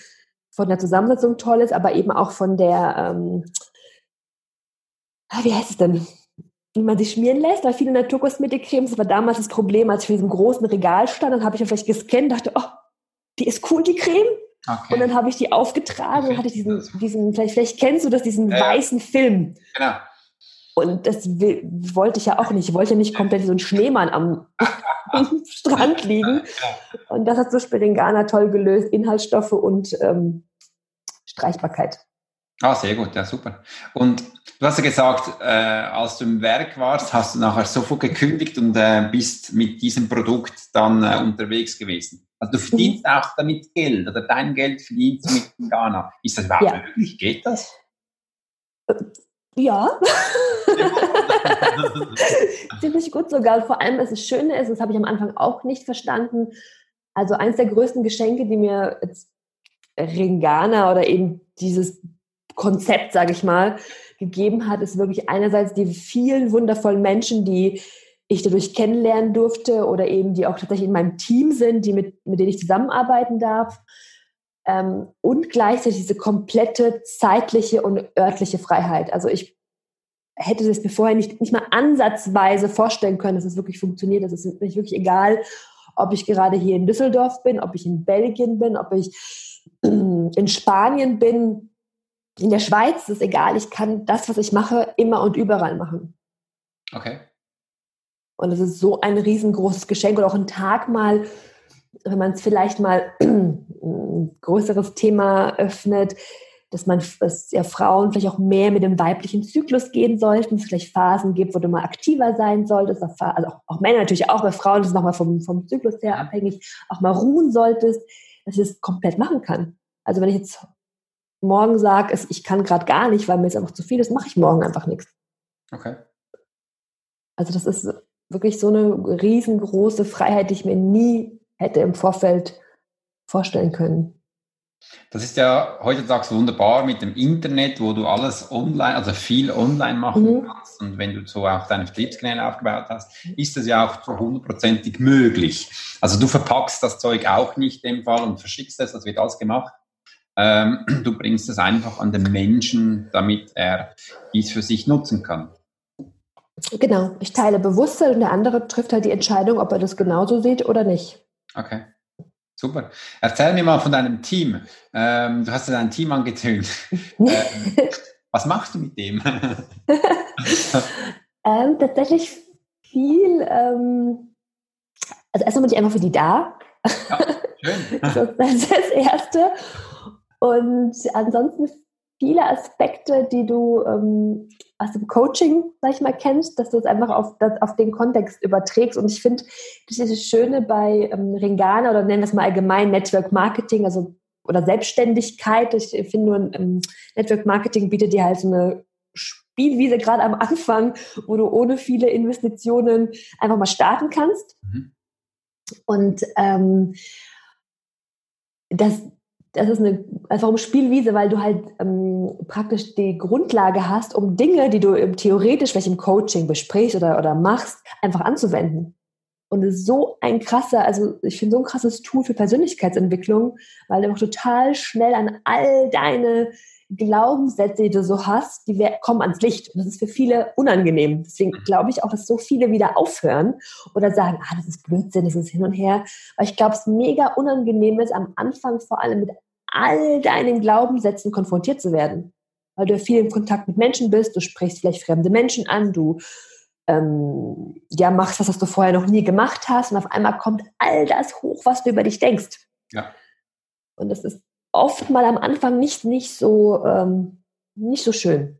von der Zusammensetzung toll ist, aber eben auch von der, ähm, ah, wie heißt es denn? Wie man sich schmieren lässt, weil viele Naturkosmetikcremes, das war damals das Problem, als ich vor diesem großen Regal stand, dann habe ich ja vielleicht gescannt, dachte, oh, die ist cool, die Creme. Okay. Und dann habe ich die aufgetragen okay. und hatte diesen, diesen vielleicht, vielleicht kennst du das, diesen ja. weißen Film. Genau. Und das wollte ich ja auch nicht. Ich wollte ja nicht komplett wie so ein Schneemann am, *laughs* Strand liegen. Und das hat zum Beispiel den Ghana toll gelöst. Inhaltsstoffe und ähm, Streichbarkeit. Ah, sehr gut, ja, super. Und du hast ja gesagt, äh, als du im Werk warst, hast du nachher sofort gekündigt und äh, bist mit diesem Produkt dann äh, unterwegs gewesen. Also du verdienst mhm. auch damit Geld oder dein Geld verdienst du mit *laughs* Ghana. Ist das überhaupt ja. möglich? Geht das? Ja. *laughs* Ziemlich gut sogar. Vor allem, was das Schöne ist, das habe ich am Anfang auch nicht verstanden. Also eines der größten Geschenke, die mir jetzt Ringana oder eben dieses Konzept, sage ich mal, gegeben hat, ist wirklich einerseits die vielen wundervollen Menschen, die ich dadurch kennenlernen durfte oder eben die auch tatsächlich in meinem Team sind, die mit, mit denen ich zusammenarbeiten darf. Ähm, und gleichzeitig diese komplette zeitliche und örtliche Freiheit. Also ich hätte das mir vorher nicht, nicht mal ansatzweise vorstellen können, dass es wirklich funktioniert. Es ist mir wirklich egal, ob ich gerade hier in Düsseldorf bin, ob ich in Belgien bin, ob ich in Spanien bin, in der Schweiz, ist egal. Ich kann das, was ich mache, immer und überall machen. Okay. Und es ist so ein riesengroßes Geschenk und auch ein Tag mal, wenn man es vielleicht mal *clears throat* ein größeres Thema öffnet, dass man, dass ja Frauen vielleicht auch mehr mit dem weiblichen Zyklus gehen sollten, es vielleicht Phasen gibt, wo du mal aktiver sein solltest, also auch, auch Männer natürlich auch, bei Frauen ist es nochmal vom, vom Zyklus her abhängig, auch mal ruhen solltest, dass ich es komplett machen kann. Also wenn ich jetzt morgen sage, ich kann gerade gar nicht, weil mir jetzt einfach zu viel ist, mache ich morgen einfach nichts. Okay. Also das ist wirklich so eine riesengroße Freiheit, die ich mir nie hätte im Vorfeld vorstellen können. Das ist ja heutzutage wunderbar mit dem Internet, wo du alles online, also viel online machen mhm. kannst. Und wenn du so auch deine Vertriebskanäle aufgebaut hast, ist das ja auch hundertprozentig möglich. Also du verpackst das Zeug auch nicht in dem Fall und verschickst es, das wird alles gemacht. Ähm, *clears throat* du bringst es einfach an den Menschen, damit er dies für sich nutzen kann. Genau, ich teile Bewusstsein und der andere trifft halt die Entscheidung, ob er das genauso sieht oder nicht. Okay. Super. Erzähl mir mal von deinem Team. Ähm, du hast ja dein Team angetönt. *laughs* ähm, was machst du mit dem? *laughs* ähm, tatsächlich viel. Ähm, also erstmal bin ich einfach für die da. Ja, schön. *laughs* das ist das Erste. Und ansonsten viele Aspekte, die du ähm, aus dem Coaching, sag ich mal, kennst, dass du es einfach auf, das, auf den Kontext überträgst. Und ich finde, das ist das Schöne bei ähm, Ringana oder nennen wir es mal allgemein Network Marketing, also oder Selbstständigkeit. Ich finde nur, ähm, Network Marketing bietet dir halt so eine Spielwiese gerade am Anfang, wo du ohne viele Investitionen einfach mal starten kannst. Mhm. Und ähm, das, das ist eine einfach um Spielwiese, weil du halt ähm, praktisch die Grundlage hast, um Dinge, die du im, theoretisch im Coaching besprichst oder, oder machst, einfach anzuwenden. Und es ist so ein krasser, also ich finde so ein krasses Tool für Persönlichkeitsentwicklung, weil du auch total schnell an all deine Glaubenssätze, die du so hast, die kommen ans Licht. Und das ist für viele unangenehm. Deswegen glaube ich auch, dass so viele wieder aufhören oder sagen, ah, das ist Blödsinn, das ist hin und her. Weil ich glaube, es mega unangenehm ist, am Anfang vor allem mit all deinen Glaubenssätzen konfrontiert zu werden. Weil du viel im Kontakt mit Menschen bist, du sprichst vielleicht fremde Menschen an, du ähm, ja, machst was, was du vorher noch nie gemacht hast und auf einmal kommt all das hoch, was du über dich denkst. Ja. Und das ist oft mal am Anfang nicht, nicht, so, ähm, nicht so schön.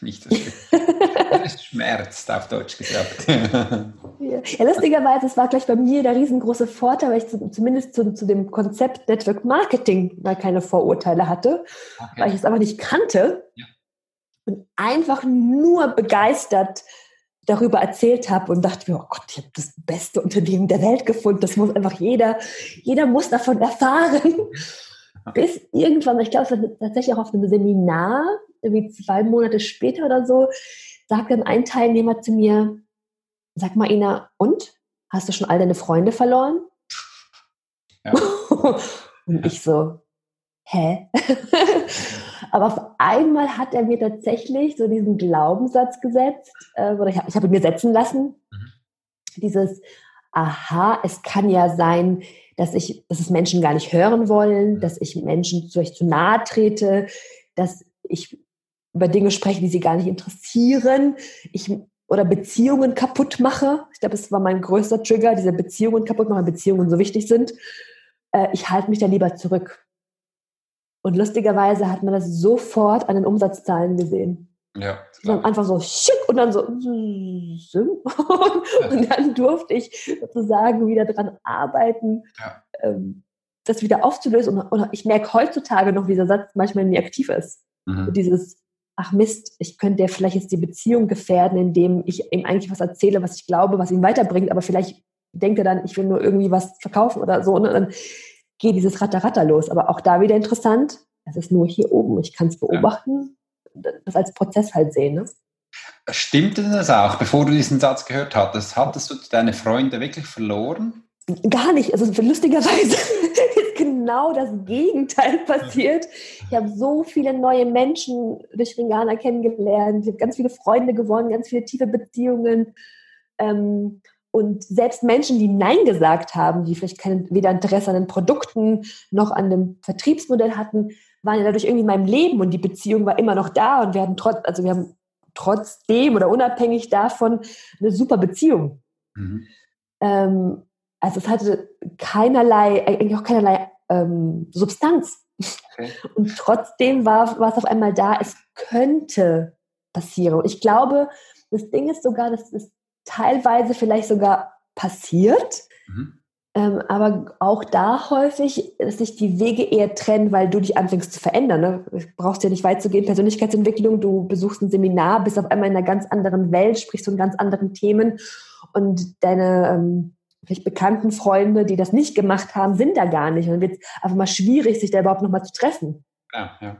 Nicht so schön. *laughs* es schmerzt, auf Deutsch gesagt. ja, lustigerweise, es war gleich bei mir der riesengroße Vorteil, weil ich zu, zumindest zu, zu, dem Konzept Network Marketing mal keine Vorurteile hatte, okay. weil ich es aber nicht kannte ja. und einfach nur begeistert darüber erzählt habe und dachte mir, oh Gott, ich habe das beste Unternehmen der Welt gefunden. Das muss einfach jeder, jeder muss davon erfahren. Bis irgendwann, ich glaube, es war tatsächlich auch auf einem Seminar, irgendwie zwei Monate später oder so, sagt dann ein Teilnehmer zu mir, sag mal, Ina, und? Hast du schon all deine Freunde verloren? Ja. *laughs* und ich so, hä? *laughs* Aber auf einmal hat er mir tatsächlich so diesen Glaubenssatz gesetzt, äh, oder ich, habe ihn mir setzen lassen, mhm. dieses, aha, es kann ja sein, dass ich, dass es Menschen gar nicht hören wollen, dass ich Menschen zu euch zu nahe trete, dass ich über Dinge spreche, die sie gar nicht interessieren, ich oder Beziehungen kaputt mache. Ich glaube, das war mein größter Trigger, diese Beziehungen kaputt machen, Beziehungen so wichtig sind. Äh, ich halte mich da lieber zurück. Und lustigerweise hat man das sofort an den Umsatzzahlen gesehen. Ja. Dann einfach so schick und dann so *laughs* und dann durfte ich sozusagen wieder dran arbeiten, ja. Ähm, das wieder aufzulösen. Und, ich merke heutzutage noch, wie dieser Satz manchmal in mir aktiv ist. Mhm. Dieses, ach Mist, ich könnte ja vielleicht jetzt die Beziehung gefährden, indem ich ihm eigentlich was erzähle, was ich glaube, was ihn weiterbringt, aber vielleicht denkt er dann, ich will nur irgendwie was verkaufen oder so. Und dann geht dieses Ratter-Ratter los. Aber auch da wieder interessant, es ist nur hier oben. Ich kann es beobachten, ja. Das als Prozess halt sehen. Ne? Stimmte das auch, bevor du diesen Satz gehört hattest? Hattest du deine Freunde wirklich verloren? Gar nicht. Also lustigerweise *laughs* ist genau das Gegenteil passiert. Ich habe so viele neue Menschen durch Ringana kennengelernt. Ich habe ganz viele Freunde gewonnen, ganz viele tiefe Beziehungen. Ähm, und selbst Menschen, die Nein gesagt haben, die vielleicht kein, weder Interesse an den Produkten noch an dem Vertriebsmodell hatten, waren ja dadurch irgendwie in meinem Leben und die Beziehung war immer noch da und wir hatten trotz, also wir haben trotzdem oder unabhängig davon eine super Beziehung. Mhm. Ähm, also es hatte keinerlei, eigentlich auch keinerlei ähm, Substanz. Okay. *laughs* Und trotzdem war, war es auf einmal da, es könnte passieren. Und ich glaube, das Ding ist sogar, dass es teilweise vielleicht sogar passiert. Mhm. Ähm, aber auch da häufig, dass sich die Wege eher trennen, weil du dich anfängst zu verändern. Ne? Du brauchst ja nicht weit zu gehen, Persönlichkeitsentwicklung, du besuchst ein Seminar, bist auf einmal in einer ganz anderen Welt, sprichst von ganz anderen Themen und deine ähm, vielleicht bekannten Freunde, die das nicht gemacht haben, sind da gar nicht. Und dann wird es einfach mal schwierig, sich da überhaupt nochmal zu treffen. Ja, ja.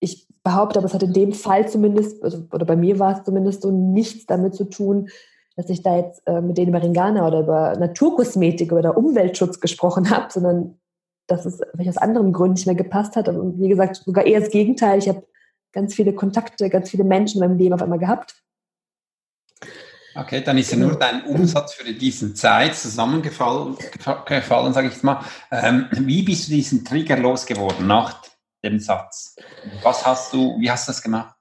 Ich behaupte, aber es hat in dem Fall zumindest, also, oder bei mir war es zumindest so, nichts damit zu tun, dass ich da jetzt äh, mit denen über Ringana oder über Naturkosmetik oder Umweltschutz gesprochen *laughs* habe, sondern dass es vielleicht aus anderen Gründen nicht mehr gepasst hat. Und wie gesagt, sogar eher das Gegenteil. Ich habe ganz viele Kontakte, ganz viele Menschen in meinem Leben auf einmal gehabt. Okay, dann ist ja nur dein Umsatz für diese Zeit zusammengefallen, gefallen, sage ich jetzt mal. Ähm, wie bist du diesen Trigger losgeworden nach dem Satz? Was hast du, wie hast du das gemacht?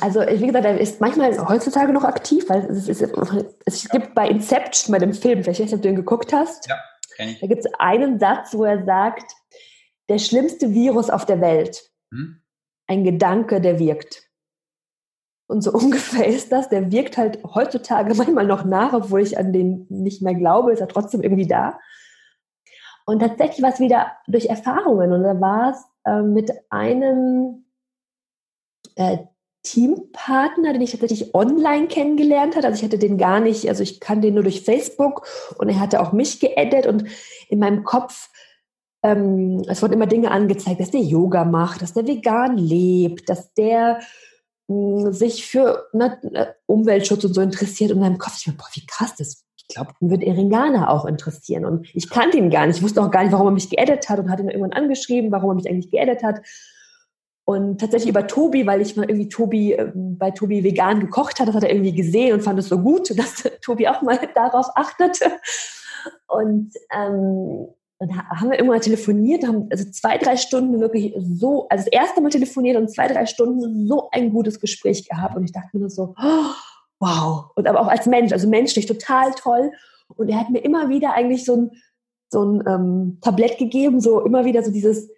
Also, wie gesagt, er ist manchmal heutzutage noch aktiv, weil es, ist, es gibt bei Inception, bei dem Film, vielleicht du, ob du den geguckt hast, ja, da gibt es einen Satz, wo er sagt, der schlimmste Virus auf der Welt, hm? ein Gedanke, der wirkt. Und so *laughs* ungefähr ist das, der wirkt halt heutzutage manchmal noch nach, obwohl ich an den nicht mehr glaube, ist er trotzdem irgendwie da. Und tatsächlich war es wieder durch Erfahrungen. Und da war es äh, mit einem äh, Teampartner, den ich tatsächlich online kennengelernt hatte. Also ich hatte den gar nicht, also ich kannte den nur durch Facebook und er hatte auch mich geedit und in meinem Kopf, ähm, es wurden immer Dinge angezeigt, dass der Yoga macht, dass der vegan lebt, dass der hm, sich für ne, Umweltschutz und so interessiert und in meinem Kopf, ich mir, boah, wie krass das ich glaube, ihn wird Eringana auch interessieren. Und ich kannte ihn gar nicht. Ich wusste auch gar nicht, warum er mich geedit hat und hat ihn irgendwann angeschrieben, warum er mich eigentlich geedit hat. Und tatsächlich über Tobi, weil ich mal irgendwie Tobi ähm, bei Tobi vegan gekocht hat, das hat er irgendwie gesehen und fand es so gut, *laughs* dass Tobi auch mal darauf achtete. Und ähm, dann haben wir irgendwann telefoniert, haben also zwei, drei Stunden wirklich so, also das erste Mal telefoniert und zwei, drei Stunden so ein gutes Gespräch gehabt. Und ich dachte mir so, oh, wow. Und aber auch als Mensch, also menschlich total toll. Und er hat mir immer wieder eigentlich so ein, so ein ähm, Tablett gegeben, so immer wieder so dieses,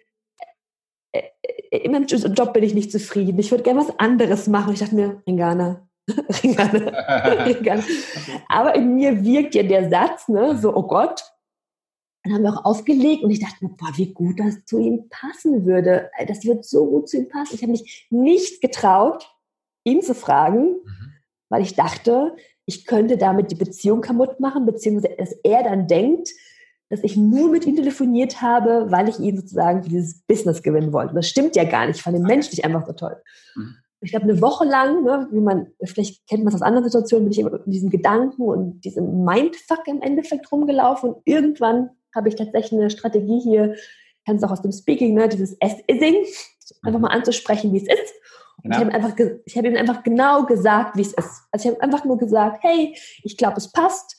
äh, äh, in meinem Job bin ich nicht zufrieden. Ich würde gerne was anderes machen. Ich dachte mir, Ringana, *laughs* Ringana, *laughs* Ringana. Aber in mir wirkt ja der Satz, ne, so, oh Gott. Dann haben wir auch aufgelegt und ich dachte mir, boah, wie gut das zu ihm passen würde. Das wird so gut zu ihm passen. Ich habe mich nicht getraut, ihn zu fragen, mhm. weil ich dachte, ich könnte damit die Beziehung kaputt machen, beziehungsweise dass er dann denkt, dass ich nur mit ihm telefoniert habe, weil ich ihn sozusagen für dieses Business gewinnen wollte. Das stimmt ja gar nicht. Ich fand den menschlich einfach so toll. Mhm. Ich glaube, eine Woche lang, ne, wie man, vielleicht kennt man es aus anderen Situationen, bin ich immer mit diesem Gedanken und diesem Mindfuck im Endeffekt rumgelaufen und irgendwann habe ich tatsächlich eine Strategie hier, kannst auch aus dem Speaking, ne, dieses As-Ising, einfach mal anzusprechen, wie es ist. Genau. ich habe einfach, ich habe ihm einfach genau gesagt, wie es ist. Also ich habe einfach nur gesagt, hey, ich glaube, es passt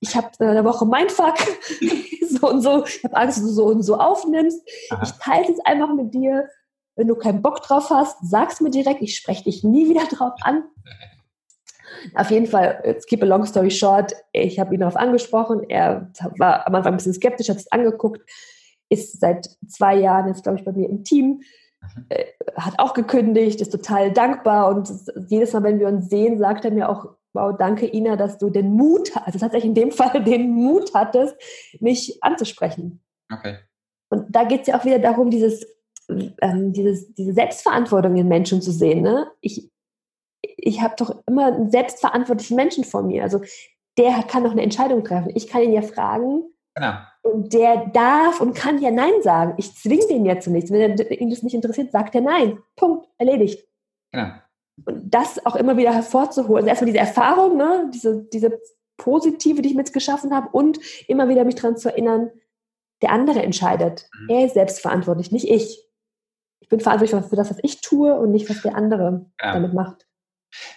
ich habe äh, eine Woche Mindfuck, *laughs* so und so, ich habe Angst, dass du so und so aufnimmst. Aha. Ich teile es einfach mit dir. Wenn du keinen Bock drauf hast, sag's mir direkt, ich spreche dich nie wieder *laughs* drauf an. Auf jeden Fall, jetzt keep a long story short, ich habe ihn darauf angesprochen, er war am Anfang ein bisschen skeptisch, hat es angeguckt. ist seit zwei Jahren jetzt, glaube ich, bei mir im Team, äh, hat auch gekündigt, ist total dankbar und jedes Mal, wenn wir uns sehen, sagt er mir auch, wow, danke Ina, dass du den Mut, also tatsächlich in dem *laughs* Fall den Mut hattest, mich anzusprechen. Okay. Und da geht es ja auch wieder darum, dieses, ähm, dieses, diese Selbstverantwortung in Menschen zu sehen. Ne? Ich, ich habe doch immer einen selbstverantwortlichen Menschen vor mir. Also der kann doch eine Entscheidung treffen. Ich kann ihn ja fragen. Genau. Und der darf und kann ja Nein sagen. Ich zwinge den ja zu nichts. Wenn er, ihn das nicht interessiert, sagt er Nein. Punkt. Erledigt. Genau. Und das auch immer wieder hervorzuholen. Also erstmal diese Erfahrung, ne? diese, diese positive, die ich mit geschaffen habe und immer wieder mich daran zu erinnern, der andere entscheidet. Mhm. Er ist selbstverantwortlich, nicht ich. Ich bin verantwortlich für das, was ich tue und nicht, was der andere ja. damit macht.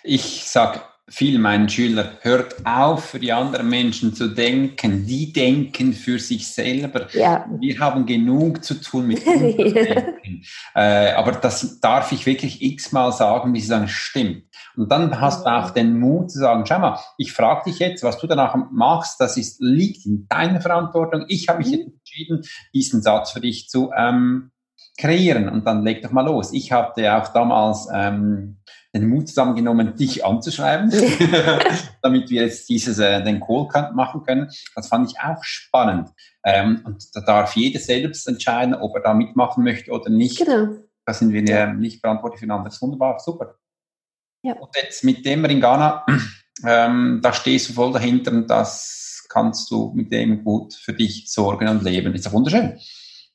Ich sage viel meinen Schülern, hört auf, für die anderen Menschen zu denken. Die denken für sich selber. Ja. Wir haben genug zu tun mit *laughs* uns denken. Äh, aber das darf ich wirklich x-mal sagen, bis sie sagen, stimmt. Und dann hast du auch den Mut zu sagen, schau mal, ich frage dich jetzt, was du danach machst, das ist, liegt in deiner Verantwortung. Ich habe mich mhm. entschieden, diesen Satz für dich zu ähm, kreieren. Und dann leg doch mal los. Ich hatte auch damals ähm, den Mut zusammengenommen, dich anzuschreiben, *laughs* damit wir jetzt dieses, äh, den Call machen können. Das fand ich auch spannend. Ähm, und da darf jeder selbst entscheiden, ob er da mitmachen möchte oder nicht. Genau. Da sind wir ja. nicht verantwortlich füreinander. Das ist wunderbar, super. Ja. Und jetzt mit dem Ringana, *clears throat* ähm, da stehst du voll dahinter und das kannst du mit dem gut für dich sorgen und leben. Ist doch wunderschön.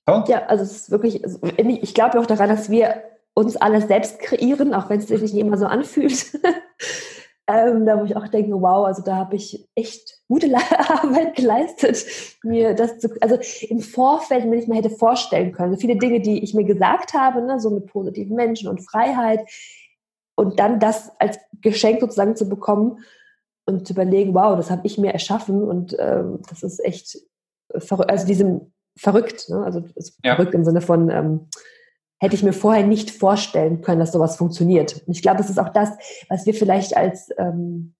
Toll. Ja, also es ist wirklich, also ich glaube auch daran, dass wir uns alles selbst kreieren, auch wenn es sich nicht immer so anfühlt. *laughs* ähm, da wo ich auch denke, wow, also da habe ich echt gute *laughs* Arbeit geleistet, mir das zu, also im Vorfeld mir nicht mehr hätte vorstellen können. So viele Dinge, die ich mir gesagt habe, ne, so mit positiven Menschen und Freiheit und dann das als Geschenk sozusagen zu bekommen und zu überlegen, wow, das habe ich mir erschaffen und ähm, das ist echt verrückt, also diesem verrückt, ne? also ja. verrückt im Sinne von ähm, hätte ich mir vorher nicht vorstellen können, dass sowas funktioniert. Und ich glaube, das ist auch das, was wir vielleicht als ähm,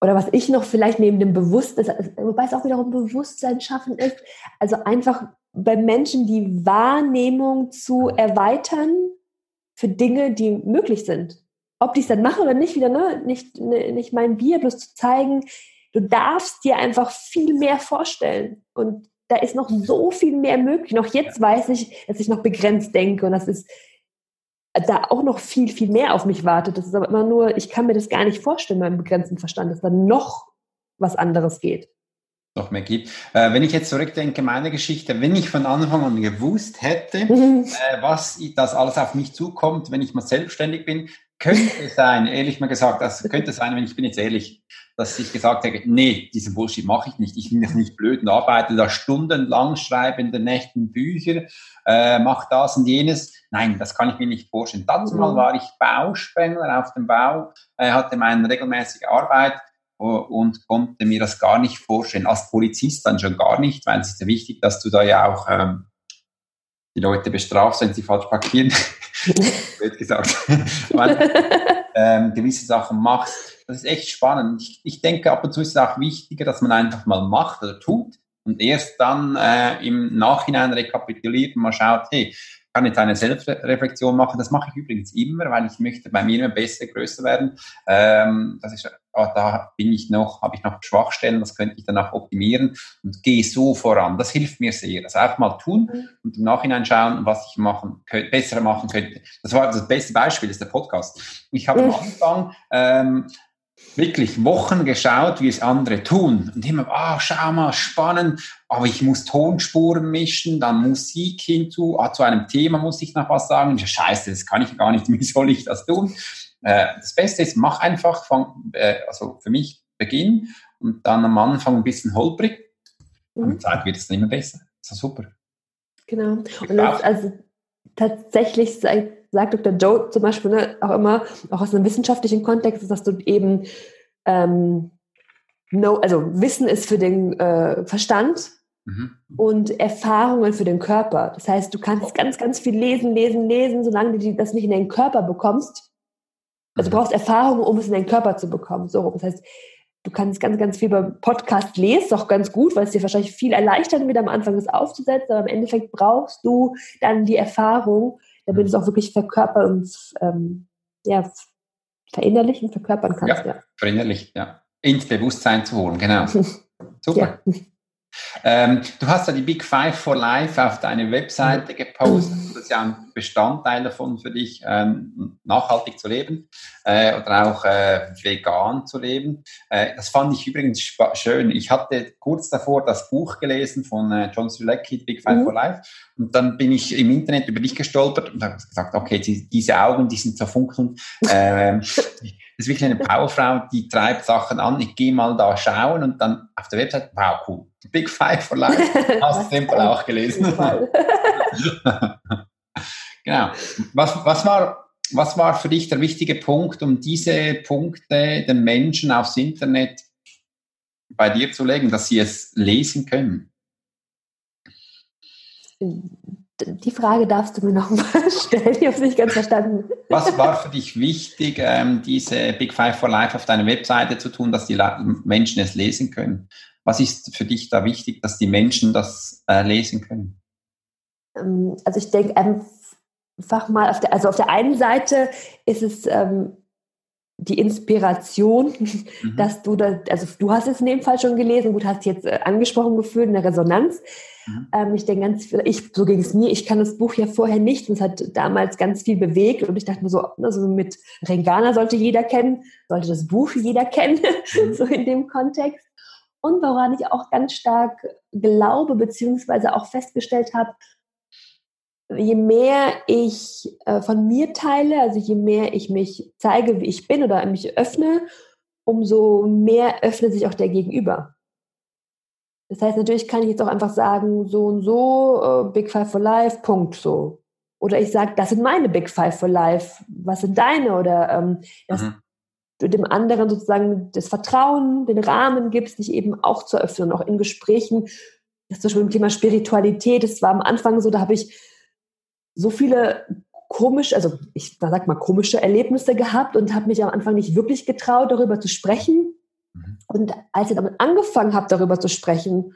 oder was ich noch vielleicht neben dem Bewusstsein, wobei es auch wiederum Bewusstsein schaffen ist, also einfach bei Menschen die Wahrnehmung zu erweitern für Dinge, die möglich sind. Ob die es dann machen oder nicht, wieder, ne? nicht, ne, nicht mein Bier, bloß zu zeigen, du darfst dir einfach viel mehr vorstellen. Und da ist noch so viel mehr möglich. Noch jetzt weiß ich, dass ich noch begrenzt denke und das ist da auch noch viel, viel mehr auf mich wartet. Das ist aber immer nur, ich kann mir das gar nicht vorstellen, meinem begrenzten Verstand, dass da noch was anderes geht. Noch mehr gibt. Äh, wenn ich jetzt zurückdenke, meine Geschichte, wenn ich von Anfang an gewusst hätte, mhm. äh, was das alles auf mich zukommt, wenn ich mal selbstständig bin, könnte sein, ehrlich mal gesagt, das könnte sein, wenn ich bin jetzt ehrlich, dass ich gesagt hätte, nee, diesen Bullshit mache ich nicht. Ich bin nicht blöd und arbeite da stundenlang, schreibe in den Nächten Bücher, äh, mache das und jenes. Nein, das kann ich mir nicht vorstellen. Dazu mal mhm. war ich Bauspengler auf dem Bau, äh, hatte meine regelmäßige Arbeit äh, und konnte mir das gar nicht vorstellen. Als Polizist dann schon gar nicht, weil es ist ja wichtig, dass du da ja auch ähm, die Leute bestrafst, wenn sie falsch parkieren. *laughs* Wird gesagt. *laughs* weil, ähm, gewisse Sachen machst das ist echt spannend. Ich, ich denke, ab und zu ist es auch wichtiger, dass man einfach mal macht oder tut und erst dann äh, im Nachhinein rekapituliert und mal schaut, hey, kann jetzt eine Selbstreflexion machen. Das mache ich übrigens immer, weil ich möchte bei mir immer besser, größer werden. Ähm, das ist, oh, da bin ich noch, habe ich noch Schwachstellen, das könnte ich danach optimieren und gehe so voran. Das hilft mir sehr. Also einfach mal tun mhm. und im Nachhinein schauen, was ich machen könnte, besser machen könnte. Das war das beste Beispiel, das ist der Podcast. Ich habe am Anfang ähm, wirklich Wochen geschaut, wie es andere tun. Und immer, ah, oh, schau mal, spannend, aber ich muss Tonspuren mischen, dann Musik hinzu, ah, zu einem Thema muss ich noch was sagen. Scheiße, das kann ich gar nicht, *laughs* wie soll ich das tun? Äh, das Beste ist, mach einfach, fang, äh, also für mich Beginn und dann am Anfang ein bisschen holprig. Mhm. Und wird es immer besser. Das ist super. Genau. Und das, also tatsächlich seit sagt Dr. Joe zum Beispiel ne, auch immer, auch aus einem wissenschaftlichen Kontext, dass du eben ähm, no, also Wissen ist für den äh, Verstand mhm. und Erfahrungen für den Körper. Das heißt, du kannst ganz, ganz viel lesen, lesen, lesen, solange du das nicht in den Körper bekommst. Also du mhm. brauchst Erfahrungen, um es in den Körper zu bekommen. So, das heißt, du kannst ganz, ganz viel beim Podcast lesen, auch ganz gut, weil es dir wahrscheinlich viel erleichtert wird am Anfang, das aufzusetzen. Aber im Endeffekt brauchst du dann die Erfahrung, damit du es auch wirklich verkörpern und ähm, ja, verinnerlichen, verkörpern kannst. Ja, ja. verinnerlichen, ja. Ins Bewusstsein zu holen, genau. *laughs* Super. Ja. Ähm, du hast ja die Big Five for Life auf deine Webseite gepostet. Das ist ja ein Bestandteil davon für dich, ähm, nachhaltig zu leben äh, oder auch äh, vegan zu leben. Äh, das fand ich übrigens schön. Ich hatte kurz davor das Buch gelesen von äh, John Sulecki, Big Five mhm. for Life. Und dann bin ich im Internet über dich gestolpert und habe gesagt, okay, die, diese Augen, die sind so funkelnd. *laughs* Ähm, ist wirklich eine Powerfrau, die treibt Sachen an. Ich gehe mal da schauen und dann auf der Website, wow, cool. Big Five for Life. *laughs* Hast du den auch gelesen? *laughs* genau. Was, was, war, was war für dich der wichtige Punkt, um diese Punkte den Menschen aufs Internet bei dir zu legen, dass sie es lesen können? Die Frage darfst du mir noch mal *laughs* stellen. Ich habe es nicht ganz verstanden. Was war für dich wichtig, ähm, diese Big Five for Life auf deiner Webseite zu tun, dass die Menschen es lesen können? Was ist für dich da wichtig, dass die Menschen das äh, lesen können? Ähm, also ich denke einfach mal, auf der, also auf der einen Seite ist es ähm, die Inspiration, mhm. dass du da, also du hast es in dem Fall schon gelesen, gut, hast jetzt äh, angesprochen gefühlt, eine Resonanz. Mhm. Ähm, ich denke ganz viel, ich, so ging es mir, ich kann das Buch ja vorher nicht und es hat damals ganz viel bewegt und ich dachte mir so, also mit Rengana sollte jeder kennen, sollte das Buch jeder kennen, mhm. *laughs* so in dem Kontext. Und woran ich auch ganz stark glaube, beziehungsweise auch festgestellt habe, je mehr ich äh, von mir teile, also je mehr ich mich zeige, wie ich bin oder mich öffne, umso mehr öffnet sich auch der Gegenüber. Das heißt, natürlich kann ich jetzt auch einfach sagen, so und so, äh, Big Five for Life, Punkt, so. Oder ich sage, das sind meine Big Five for Life, was sind deine? Oder ähm, dass mhm. du dem anderen sozusagen das Vertrauen, den Rahmen gibst, dich eben auch zu öffnen, auch in Gesprächen. Das ist zum Beispiel im Thema Spiritualität, das war am Anfang so, da habe ich so viele komisch, also ich sag mal komische Erlebnisse gehabt und habe mich am Anfang nicht wirklich getraut, darüber zu sprechen. Und als ich damit angefangen habe, darüber zu sprechen,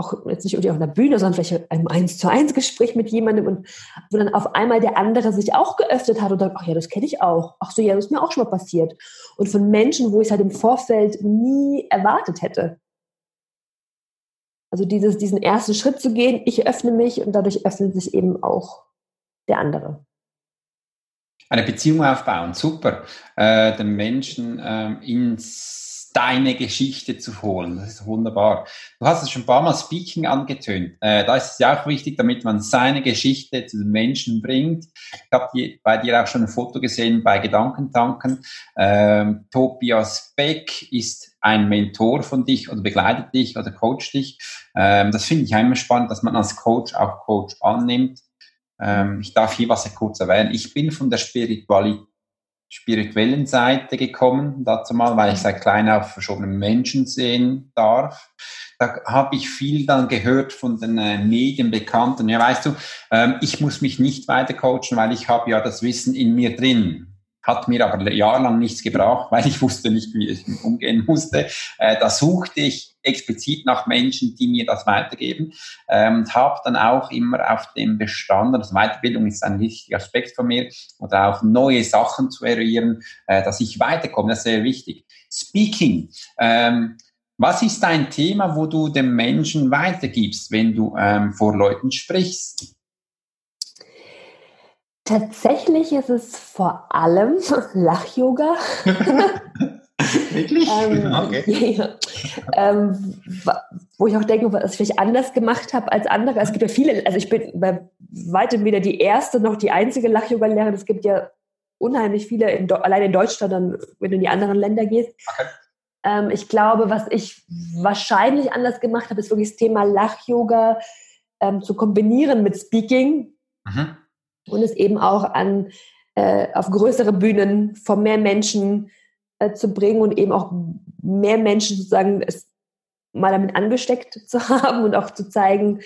auch jetzt nicht irgendwie auf einer Bühne, sondern vielleicht einem Eins zu eins Gespräch mit jemandem und wo dann auf einmal der andere sich auch geöffnet hat und sagt, ach ja, das kenne ich auch. Ach so, ja, das ist mir auch schon mal passiert. Und von Menschen, wo ich es halt im Vorfeld nie erwartet hätte. Also dieses, diesen ersten Schritt zu gehen, ich öffne mich und dadurch öffnet sich eben auch der andere. Eine Beziehung aufbauen, super. Äh, den Menschen äh, ins deine Geschichte zu holen. Das ist wunderbar. Du hast es schon ein paar Mal Speaking angetönt. Äh, da ist es ja auch wichtig, damit man seine Geschichte zu den Menschen bringt. Ich habe bei dir auch schon ein Foto gesehen bei Gedankentanken. Ähm, Tobias Beck ist ein Mentor von dich oder begleitet dich oder coacht dich. Ähm, das finde ich immer spannend, dass man als Coach auch Coach annimmt ähm, ich darf hier was kurz erwähnen. Ich bin von der Spiritualität spirituellen Seite gekommen, dazu mal, weil ich seit klein auf verschobenen Menschen sehen darf. Da habe ich viel dann gehört von den äh, Medienbekannten. Ja, weißt du, ähm, ich muss mich nicht weiter coachen, weil ich habe ja das Wissen in mir drin hat mir aber jahrelang nichts gebracht, *laughs* weil ich wusste nicht, wie ich umgehen musste. Äh, da suchte ich explizit nach Menschen, die mir das weitergeben ähm, und habe dann auch immer auf dem Bestand, also Weiterbildung ist ein wichtiger Aspekt von mir, oder auch neue Sachen zu eruieren, äh, dass ich weiterkomme, das ist sehr wichtig. Speaking, ähm, was ist dein Thema, wo du dem Menschen weitergibst, wenn du ähm, vor Leuten sprichst? Tatsächlich ist es vor allem *laughs* Lach-Yoga. *laughs* Wirklich? ähm, *laughs* okay. Ja, ähm, wo ich auch denke, was ich vielleicht anders gemacht habe als andere. Es gibt ja viele, also ich bin bei weitem weder die erste noch die einzige Lach-Yoga-Lehrerin. Es gibt ja unheimlich viele, in, allein in Deutschland, dann, wenn du in die anderen Länder gehst. Okay. Ähm, ich glaube, was ich wahrscheinlich anders gemacht habe, ist wirklich das Thema Lach-Yoga ähm, zu kombinieren mit Speaking. Mhm und es eben auch an äh, auf größere Bühnen vor mehr Menschen äh, zu bringen und eben auch mehr Menschen sozusagen es mal damit angesteckt *laughs* zu haben und auch zu zeigen,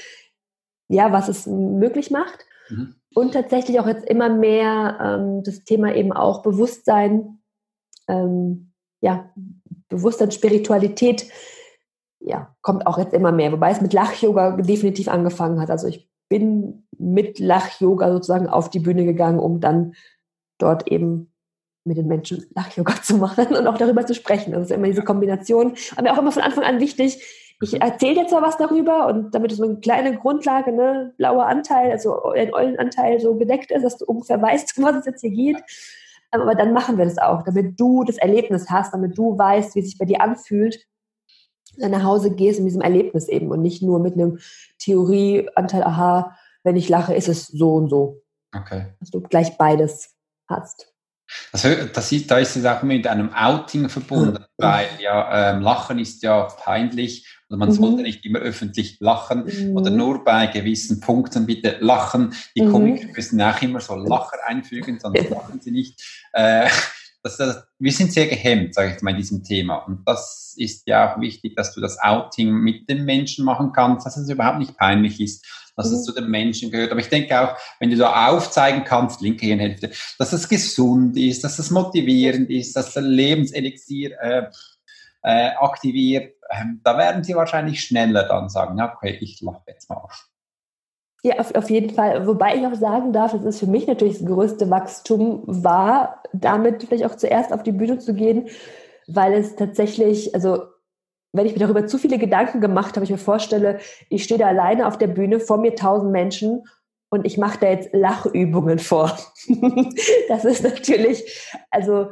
ja, was es möglich macht. Mhm. Und tatsächlich auch jetzt immer mehr ähm, das Thema eben auch Bewusstsein, ähm, ja, Bewusstsein, Spiritualität, ja, kommt auch jetzt immer mehr. Wobei es mit Lach-Yoga definitiv angefangen hat. Also ich bin mit Lach-Yoga sozusagen auf die Bühne gegangen, um dann dort eben mit den Menschen Lach-Yoga *laughs* zu machen und auch darüber zu sprechen. Das ist immer diese Kombination. Aber mir auch immer von Anfang an wichtig, ich mhm. erzähle jetzt zwar was darüber und damit so eine kleine Grundlage, ne, blauer Anteil, also ein Eulenanteil so gedeckt ist, dass du ungefähr weißt, um *laughs* was es jetzt hier geht. Aber dann machen wir das auch, damit du das Erlebnis hast, damit du weißt, wie es sich bei dir anfühlt, wenn du nach Hause gehst in diesem Erlebnis eben und nicht nur mit einem Theorieanteil, aha, wenn ich lache, ist es so und so. Okay. Dass du gleich beides hast. Das, das ist, da ist es auch mit einem Outing verbunden, mhm. weil ja ähm, Lachen ist ja peinlich oder man mhm. sollte nicht immer öffentlich lachen mhm. oder nur bei gewissen Punkten bitte lachen. Die mhm. Komiker müssen auch immer so Lacher einfügen, sonst lachen sie nicht. Äh, *laughs* das, das, wir sind sehr gehemmt, sage ich mal, in diesem Thema. Und das ist ja auch wichtig, dass du das Outing mit den Menschen machen kannst, dass es überhaupt nicht peinlich ist, dass mhm. es zu den Menschen gehört. Aber ich denke auch, wenn du da aufzeigen kannst, linke Hirnhälfte, dass es gesund ist, dass es motivierend ist, dass der Lebenselixier äh, äh, aktiviert, äh, da werden sie wahrscheinlich schneller dann sagen, ja, okay, ich lache jetzt mal. Ja, auf, auf jeden Fall. Wobei ich auch sagen darf, es für mich natürlich das größte Wachstum war, damit vielleicht auch zuerst auf die Bühne zu gehen, weil es tatsächlich, also wenn ich mir darüber zu viele Gedanken gemacht habe, ich mir vorstelle, ich stehe da alleine auf der Bühne, vor mir tausend Menschen und ich mache da jetzt Lachübungen vor. *laughs* das ist natürlich, also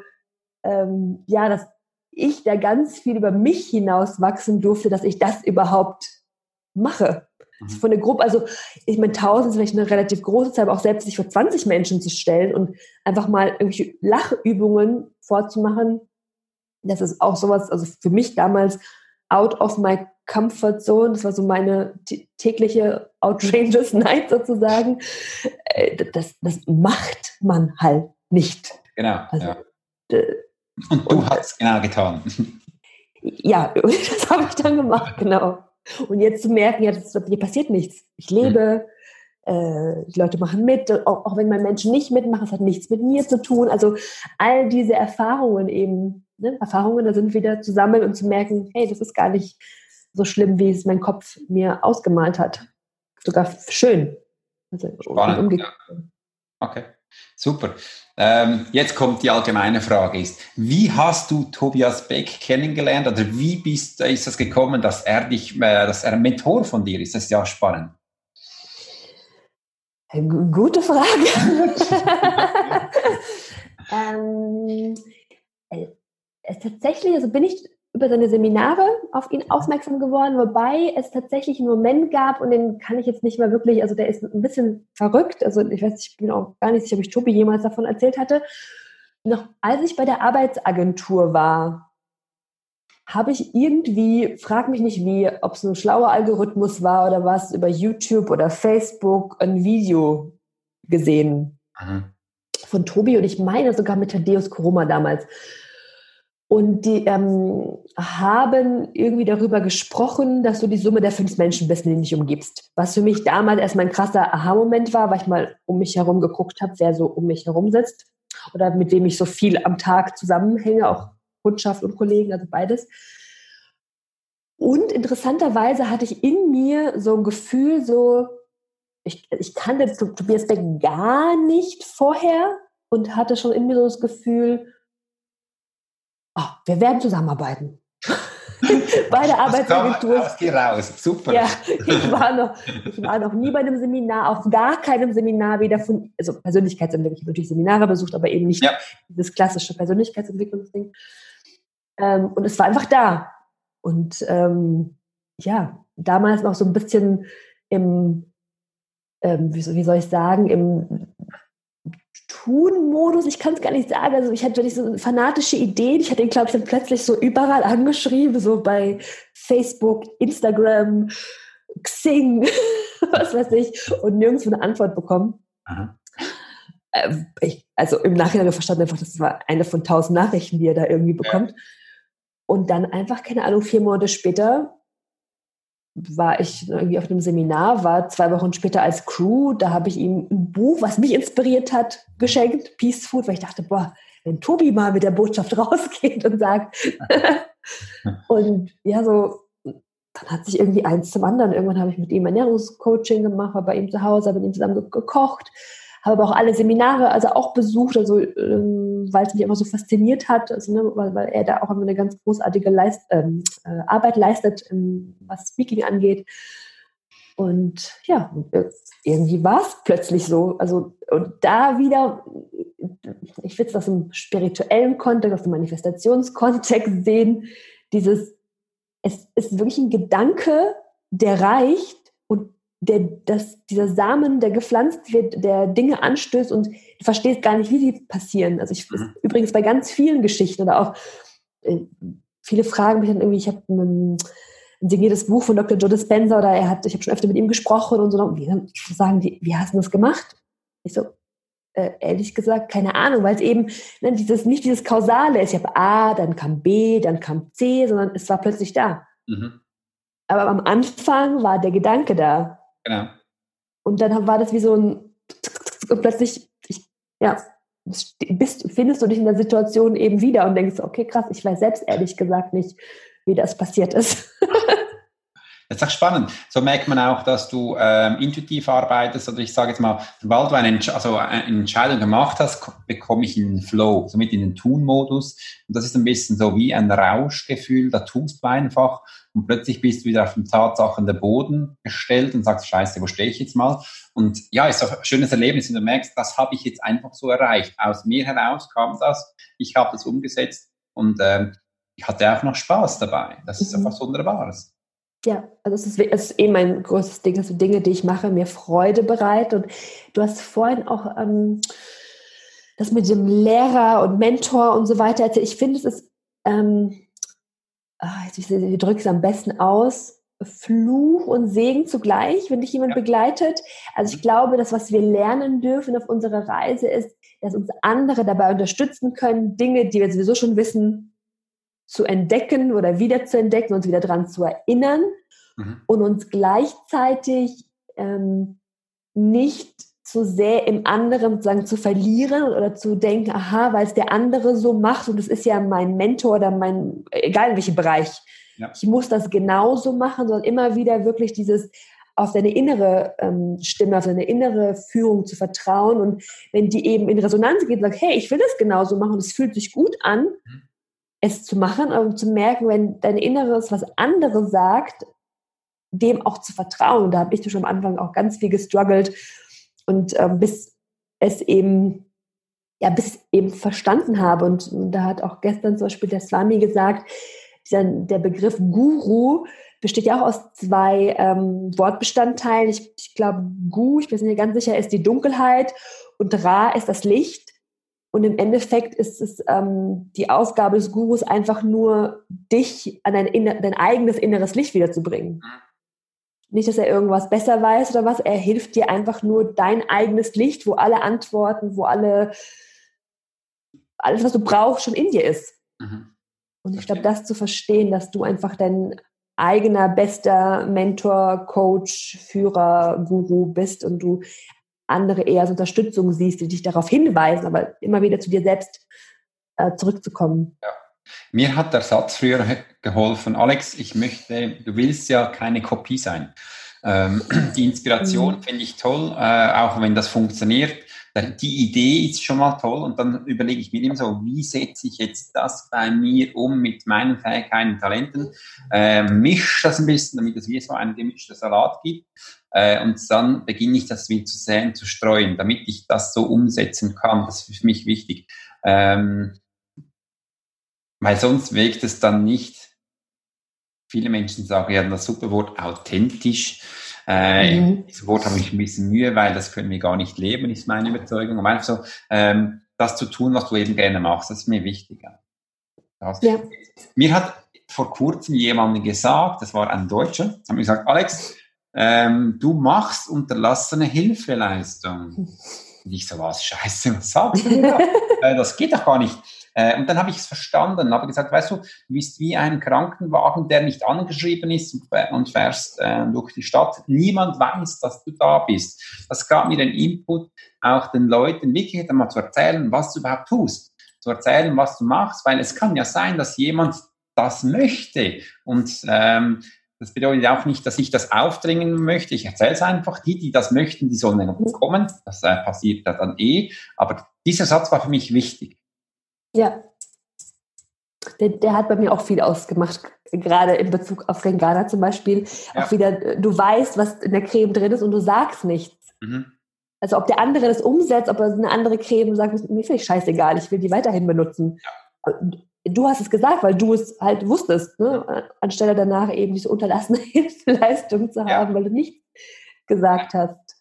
ähm, ja, dass ich da ganz viel über mich hinaus wachsen durfte, dass ich das überhaupt mache. Also von der Gruppe, also ich meine, 1000 ist vielleicht eine relativ große Zahl, aber auch selbst sich vor 20 Menschen zu stellen und einfach mal irgendwelche Lachübungen vorzumachen, das ist auch sowas, also für mich damals out of my comfort zone, das war so meine tägliche outrageous *laughs* night sozusagen. Äh, das, das macht man halt nicht. Genau. Also, ja. Und du hast genau getan. Ja, *laughs* das habe ich dann gemacht, genau. Und jetzt zu merken, ja, das, hier passiert nichts. Ich lebe, mhm. äh, die Leute machen mit, auch, auch wenn mein Menschen nicht mitmachen, es hat nichts mit mir zu tun. Also all diese Erfahrungen eben, ne, Erfahrungen, da sind wieder zu sammeln und zu merken, hey, das ist gar nicht so schlimm, wie es mein Kopf mir ausgemalt hat. Sogar schön. Also, Spannend. Ja. Okay. Super. Ähm, jetzt kommt die allgemeine Frage ist, wie hast du Tobias Beck kennengelernt oder wie bist, ist das gekommen, dass er dich, äh, dass er ein Mentor von dir ist? Das ist ja spannend. Gute Frage. *laughs* *laughs* ähm, äh, tatsächlich, also bin ich über seine Seminare auf ihn aufmerksam geworden, wobei es tatsächlich einen Moment gab und den kann ich jetzt nicht mehr wirklich, also der ist ein bisschen verrückt, also ich weiß, ich bin auch gar nicht sicher, ob ich Tobi jemals davon erzählt hatte. Noch als ich bei der Arbeitsagentur war, habe ich irgendwie, frag mich nicht wie, ob es ein schlauer Algorithmus war oder was, über YouTube oder Facebook ein Video gesehen mhm. von Tobi und ich meine sogar mit Thaddeus Koroma damals. Und die ähm, haben irgendwie darüber gesprochen, dass du die Summe der fünf Menschen bist, die dich umgibst. Was für mich damals erstmal ein krasser Aha-Moment war, weil ich mal um mich herum geguckt habe, wer so um mich herum sitzt oder mit wem ich so viel am Tag zusammenhänge, auch Kundschaft und Kollegen, also beides. Und interessanterweise hatte ich in mir so ein Gefühl, so, ich, ich kannte Tobias Beck gar nicht vorher und hatte schon in mir so das Gefühl, oh, wir werden zusammenarbeiten. *laughs* bei der Arbeitsagentur. Geh raus, super. Ja, ich war, noch, ich war noch nie bei einem Seminar, auf gar keinem Seminar, weder von, also Persönlichkeitsentwicklung. Ich habe natürlich Seminare besucht, aber eben nicht ja. dieses klassische Persönlichkeitsentwicklungsding. Ähm, und es war einfach da. Und ähm, ja, damals noch so ein bisschen im, ähm, wie, wie soll ich sagen, im Tun-Modus, ich kann es gar nicht sagen. Also ich hatte so fanatische Ideen. Ich hatte ihn, glaube ich, dann plötzlich so überall angeschrieben, so bei Facebook, Instagram, Xing, *laughs* was weiß ich, und nirgendwo eine Antwort bekommen. Äh, ich, also im Nachhinein verstanden einfach, das war eine von tausend Nachrichten, die er da irgendwie bekommt. Ja. Und dann einfach, keine Ahnung, vier Monate später war ich irgendwie auf einem Seminar, war zwei Wochen später als Crew, da habe ich ihm ein Buch, was mich inspiriert hat, geschenkt, Peace Food, weil ich dachte, boah, wenn Tobi mal mit der Botschaft *laughs* rausgeht und sagt, *laughs* und ja, so, dann hat sich irgendwie eins zum anderen. Irgendwann habe ich mit ihm Ernährungscoaching gemacht, war bei ihm zu Hause, habe mit ihm zusammen gekocht, habe aber auch alle Seminare also auch besucht, also ähm, weil es mich immer so fasziniert hat, also, ne, weil, weil er da auch immer eine ganz großartige Leist ähm, äh, Arbeit leistet, ähm, was Speaking angeht. Und ja, irgendwie war es plötzlich so. Also, und da wieder, ich will es aus dem spirituellen Kontext, aus dem Manifestationskontext sehen, dieses, es ist wirklich ein Gedanke, der reicht der, dass dieser Samen, der gepflanzt wird, der Dinge anstößt und du verstehst gar nicht, wie die passieren. Also ich mhm. übrigens bei ganz vielen Geschichten oder auch äh, viele fragen mich dann irgendwie, ich habe ein signiertes Buch von Dr. Joe Dispenza oder er hat, ich habe schon öfter mit ihm gesprochen und so, und wie sagen die, wie hast du das gemacht? Ich so, äh, ehrlich gesagt, keine Ahnung, weil es eben ne, dieses, nicht dieses Kausale ist. Ich habe A, dann kam B, dann kam C, sondern es war plötzlich da. Mhm. Aber am Anfang war der Gedanke da. Genau. Und dann war das wie so ein und plötzlich, ich, ja, bist, findest du dich in der Situation eben wieder und denkst, okay, krass, ich weiß selbst ehrlich gesagt nicht, wie das passiert ist. *laughs* Das ist auch spannend. So merkt man auch, dass du ähm, intuitiv arbeitest. Oder ich sage jetzt mal, sobald du eine, also eine Entscheidung gemacht hast, bekomme ich in den Flow, somit in den Tun-Modus. Und das ist ein bisschen so wie ein Rauschgefühl. Da tust du einfach und plötzlich bist du wieder auf den Tatsachen der Boden gestellt und sagst, scheiße, wo stehe ich jetzt mal? Und ja, ist doch ein schönes Erlebnis, wenn du merkst, das habe ich jetzt einfach so erreicht. Aus mir heraus kam das, ich habe das umgesetzt und ähm, ich hatte auch noch Spaß dabei. Das ist mhm. einfach so Wunderbares. Ja, also es ist, es ist eh mein größtes Ding, also Dinge, die ich mache, mir Freude bereit. Und du hast vorhin auch ähm, das mit dem Lehrer und Mentor und so weiter erzählt. Ich finde, es ist, ähm, ach, ich drücke es am besten aus, Fluch und Segen zugleich, wenn dich jemand ja. begleitet. Also ich glaube, das, was wir lernen dürfen auf unserer Reise, ist, dass uns andere dabei unterstützen können, Dinge, die wir sowieso schon wissen, zu entdecken oder wieder zu entdecken, uns wieder daran zu erinnern mhm. und uns gleichzeitig ähm, nicht zu sehr im anderen sozusagen zu verlieren oder zu denken, aha, weil es der andere so macht und es ist ja mein Mentor oder mein, egal in welchem Bereich, ja. ich muss das genauso machen, sondern immer wieder wirklich dieses auf deine innere ähm, Stimme, auf deine innere Führung zu vertrauen und wenn die eben in Resonanz geht und sagt, hey, ich will das genauso machen es fühlt sich gut an, mhm es zu machen und zu merken, wenn dein Inneres was anderes sagt, dem auch zu vertrauen. Da habe ich schon am Anfang auch ganz viel gestruggelt und ähm, bis es eben ja bis eben verstanden habe und, und, da hat auch gestern zum Beispiel der Swami gesagt, dieser, der Begriff Guru besteht ja auch aus zwei ähm, Wortbestandteilen. Ich, ich glaube, Gu, ich bin mir ganz sicher, ist die Dunkelheit und Ra ist das Licht. Und im Endeffekt ist es ähm, die Aufgabe des Gurus einfach nur, dich an dein, dein eigenes inneres Licht wiederzubringen. Mhm. Nicht, dass er irgendwas besser weiß oder was, er hilft dir einfach nur dein eigenes Licht, wo alle Antworten, wo alle, alles, was du brauchst, schon in dir ist. Mhm. Und ich glaube, das zu verstehen, dass du einfach dein eigener bester Mentor, Coach, Führer, Guru bist und du andere eher als Unterstützung siehst, die dich darauf hinweisen, aber immer wieder zu dir selbst äh, zurückzukommen. Ja. Mir hat der Satz früher geholfen, Alex, ich möchte, du willst ja keine Kopie sein. Ähm, *clears throat* die Inspiration mhm. finde ich toll, äh, auch wenn das funktioniert. Die Idee ist schon mal toll und dann überlege ich mir immer so, wie setze ich jetzt das bei mir um mit meinen Fähigkeiten Talenten, äh, misch das ein bisschen, damit es wie so einen gemischten Salat gibt äh, und dann beginne ich das wie zu säen, zu streuen, damit ich das so umsetzen kann. Das ist für mich wichtig. Ähm, weil sonst wirkt es dann nicht, viele Menschen sagen ja das super Wort authentisch. Äh, mhm. Dieses Wort habe ich ein bisschen Mühe, weil das können wir gar nicht leben, ist meine Überzeugung. Aber einfach so, ähm, das zu tun, was du eben gerne machst, das ist mir wichtig. Ja. Mir hat vor kurzem jemand gesagt, das war ein Deutscher, hat mir gesagt, Alex, ähm, du machst unterlassene Hilfeleistung. Und ich so, was, scheiße, was sagst du da? *laughs* äh, das geht doch gar nicht. Äh, und dann habe ich es verstanden, habe gesagt, weißt du, du bist wie ein Krankenwagen, der nicht angeschrieben ist und fährst äh, durch die Stadt. Niemand weiß, dass du da bist. Das gab mir den Input, auch den Leuten wirklich einmal zu erzählen, was du überhaupt tust. Zu erzählen, was du machst, weil es kann ja sein, dass jemand das möchte. Und ähm, das bedeutet auch nicht, dass ich das aufdringen möchte. Ich erzähle es einfach. Die, die das möchten, die sollen dann kommen. Das äh, passiert dann eh. Aber dieser Satz war für mich wichtig. Ja. Der, der, hat bei mir auch viel ausgemacht, gerade in Bezug auf Rengana zum Beispiel. Ja. Auch wieder, du weißt, was in der Creme drin ist und du sagst nichts. Mhm. Also ob der andere das umsetzt, ob er eine andere Creme sagt, mir finde ich scheißegal, ich will die weiterhin benutzen. Ja. Du hast es gesagt, weil du es halt wusstest, ne? anstelle danach eben diese unterlassene *laughs* Hilfeleistung zu haben, weil du nichts gesagt hast.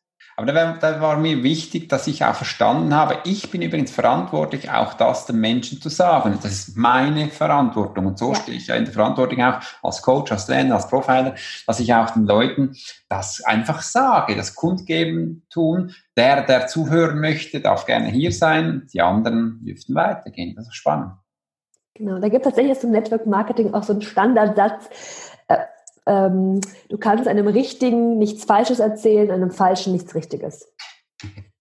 Aber da war, da war, mir wichtig, dass ich auch verstanden habe, ich bin übrigens verantwortlich, auch das den Menschen zu sagen. Das ist meine Verantwortung. Und so ja. stehe ich ja in der Verantwortung auch als Coach, als Trainer, als Profiler, dass ich auch den Leuten das einfach sage, das Kundgeben tun. Der, der zuhören möchte, darf gerne hier sein. Die anderen dürften weitergehen. Das ist spannend. Genau, da gibt es tatsächlich zum Network Marketing auch so einen Standardsatz. Äh, ähm, du kannst einem Richtigen nichts Falsches erzählen, einem Falschen nichts Richtiges.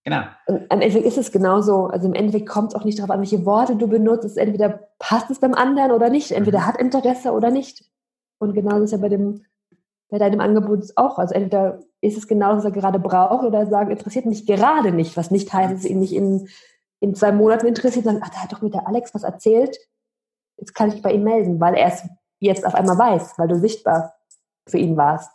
Genau. Und im Endeffekt ist es genauso. Also im Endeffekt kommt es auch nicht darauf an, welche Worte du benutzt. Es entweder passt es beim anderen oder nicht. Entweder mhm. hat Interesse oder nicht. Und genauso ist ja bei dem, bei deinem Angebot auch. Also entweder ist es genau, was er gerade braucht, oder sagen, interessiert mich gerade nicht, was nicht heißt, dass es ihn nicht in, in zwei Monaten interessiert, sagen, ach, da hat doch mit der Alex was erzählt. Jetzt kann ich bei ihm melden, weil er es jetzt auf einmal weiß, weil du sichtbar für ihn warst.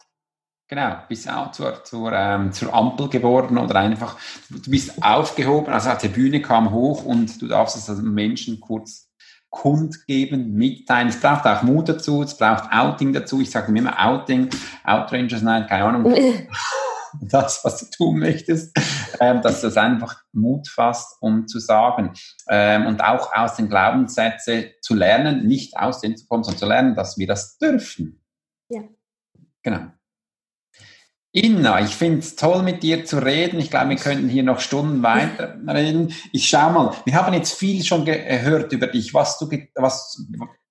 Genau, bist auch zur, zur, ähm, zur Ampel geworden oder einfach, du bist aufgehoben, also die Bühne kam hoch und du darfst es den Menschen kurz kundgeben, mitteilen. Es braucht auch Mut dazu, es braucht Outing dazu. Ich sage immer Outing, Outrangers Night, keine Ahnung. *laughs* das, was du tun möchtest, ähm, dass du das einfach Mut fasst, um zu sagen. Ähm, und auch aus den Glaubenssätzen zu lernen, nicht aus denen zu kommen, sondern zu lernen, dass wir das dürfen. Genau. Inna, ich finde es toll, mit dir zu reden. Ich glaube, wir könnten hier noch Stunden weiter *laughs* reden. Ich schau mal, wir haben jetzt viel schon gehört über dich, was du, was,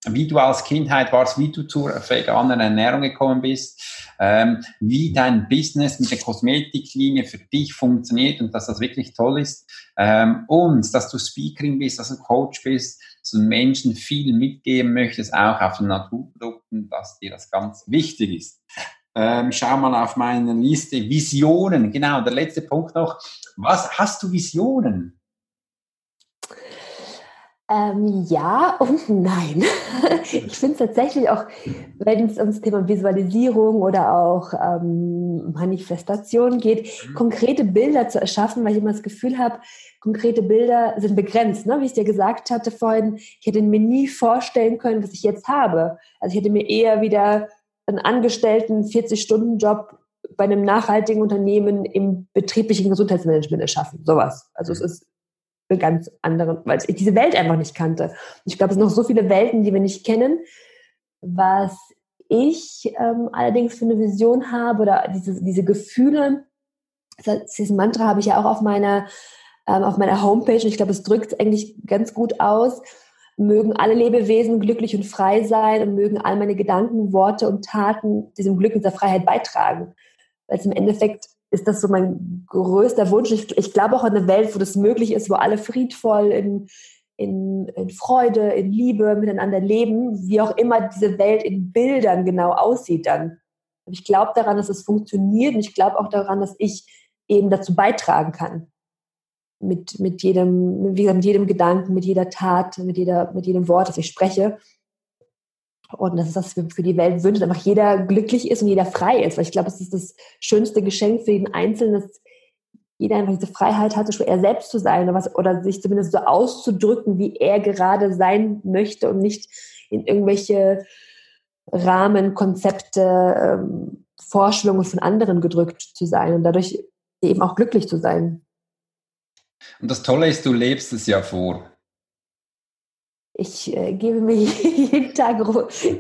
wie du als Kindheit warst, wie du zur veganen Ernährung gekommen bist, ähm, wie dein Business mit der Kosmetiklinie für dich funktioniert und dass das wirklich toll ist. Ähm, und dass du Speakerin bist, dass du Coach bist, Menschen viel mitgeben möchtest, auch auf den Naturprodukten, dass dir das ganz wichtig ist. Ähm, schau mal auf meine Liste. Visionen, genau, der letzte Punkt noch. Was hast du Visionen? Ähm, ja und *laughs* nein. ich finde es tatsächlich auch, wenn es ums Thema Visualisierung oder auch ähm, Manifestation geht, mhm. konkrete Bilder zu erschaffen, weil ich immer das Gefühl habe, konkrete Bilder sind begrenzt. Ne? Wie ich dir gesagt hatte vorhin, ich hätte mir nie vorstellen können, was ich jetzt habe. Also ich hätte mir eher wieder einen Angestellten 40-Stunden-Job bei einem nachhaltigen Unternehmen im betrieblichen Gesundheitsmanagement erschaffen. Sowas. Also es ist eine ganz andere, weil ich diese Welt einfach nicht kannte. Ich glaube, es sind noch so viele Welten, die wir nicht kennen. Was ich ähm, allerdings für eine Vision habe oder diese, diese Gefühle, dieses Mantra habe ich ja auch auf meiner, ähm, auf meiner Homepage und ich glaube, es drückt es eigentlich ganz gut aus mögen alle Lebewesen glücklich und frei sein und mögen all meine Gedanken, Worte und Taten diesem Glück und dieser Freiheit beitragen. Weil es im Endeffekt ist das so mein größter Wunsch. Ich, ich glaube auch an eine Welt, wo das möglich ist, wo alle friedvoll in, in, in Freude, in Liebe miteinander leben, wie auch immer diese Welt in Bildern genau aussieht dann. Ich glaube daran, dass es funktioniert und ich glaube auch daran, dass ich eben dazu beitragen kann mit, mit jedem, wie gesagt, mit jedem Gedanken, mit jeder Tat, mit, jeder, mit jedem Wort, das ich spreche. Und das ist das für, für die Welt wünscht, dass einfach jeder glücklich ist und jeder frei ist. Weil ich glaube, es ist das schönste Geschenk für jeden Einzelnen, dass jeder einfach diese Freiheit hatte, er selbst zu sein oder, was, oder sich zumindest so auszudrücken, wie er gerade sein möchte und nicht in irgendwelche Rahmen, Konzepte, ähm, Vorstellungen von anderen gedrückt zu sein und dadurch eben auch glücklich zu sein. Und das Tolle ist, du lebst es ja vor. Ich äh, gebe mir *laughs* jeden Tag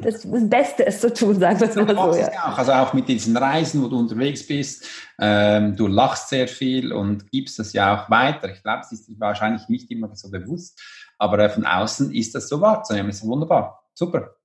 das, das Beste, es zu tun, sagen wir es mal so. Ja. Auch. Also auch mit diesen Reisen, wo du unterwegs bist, ähm, du lachst sehr viel und gibst das ja auch weiter. Ich glaube, es ist wahrscheinlich nicht immer so bewusst, aber äh, von außen ist das so wahrzunehmen. Das ist wunderbar. Super.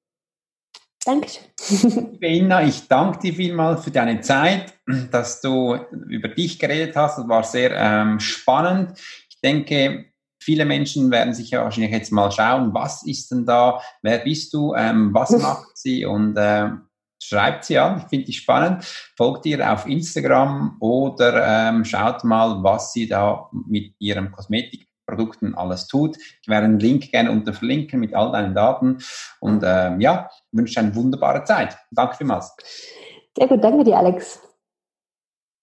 Dankeschön. *laughs* Liebe Inna, ich danke dir vielmals für deine Zeit, dass du über dich geredet hast. Das war sehr ähm, spannend. Ich denke, viele Menschen werden sich ja wahrscheinlich jetzt mal schauen, was ist denn da, wer bist du, ähm, was macht sie und äh, schreibt sie an, ich finde die spannend, folgt ihr auf Instagram oder ähm, schaut mal, was sie da mit ihrem Kosmetikprodukten alles tut. Ich werde einen Link gerne unten verlinken mit all deinen Daten und ähm, ja, wünsche eine wunderbare Zeit. Danke vielmals. Sehr gut, danke dir, Alex.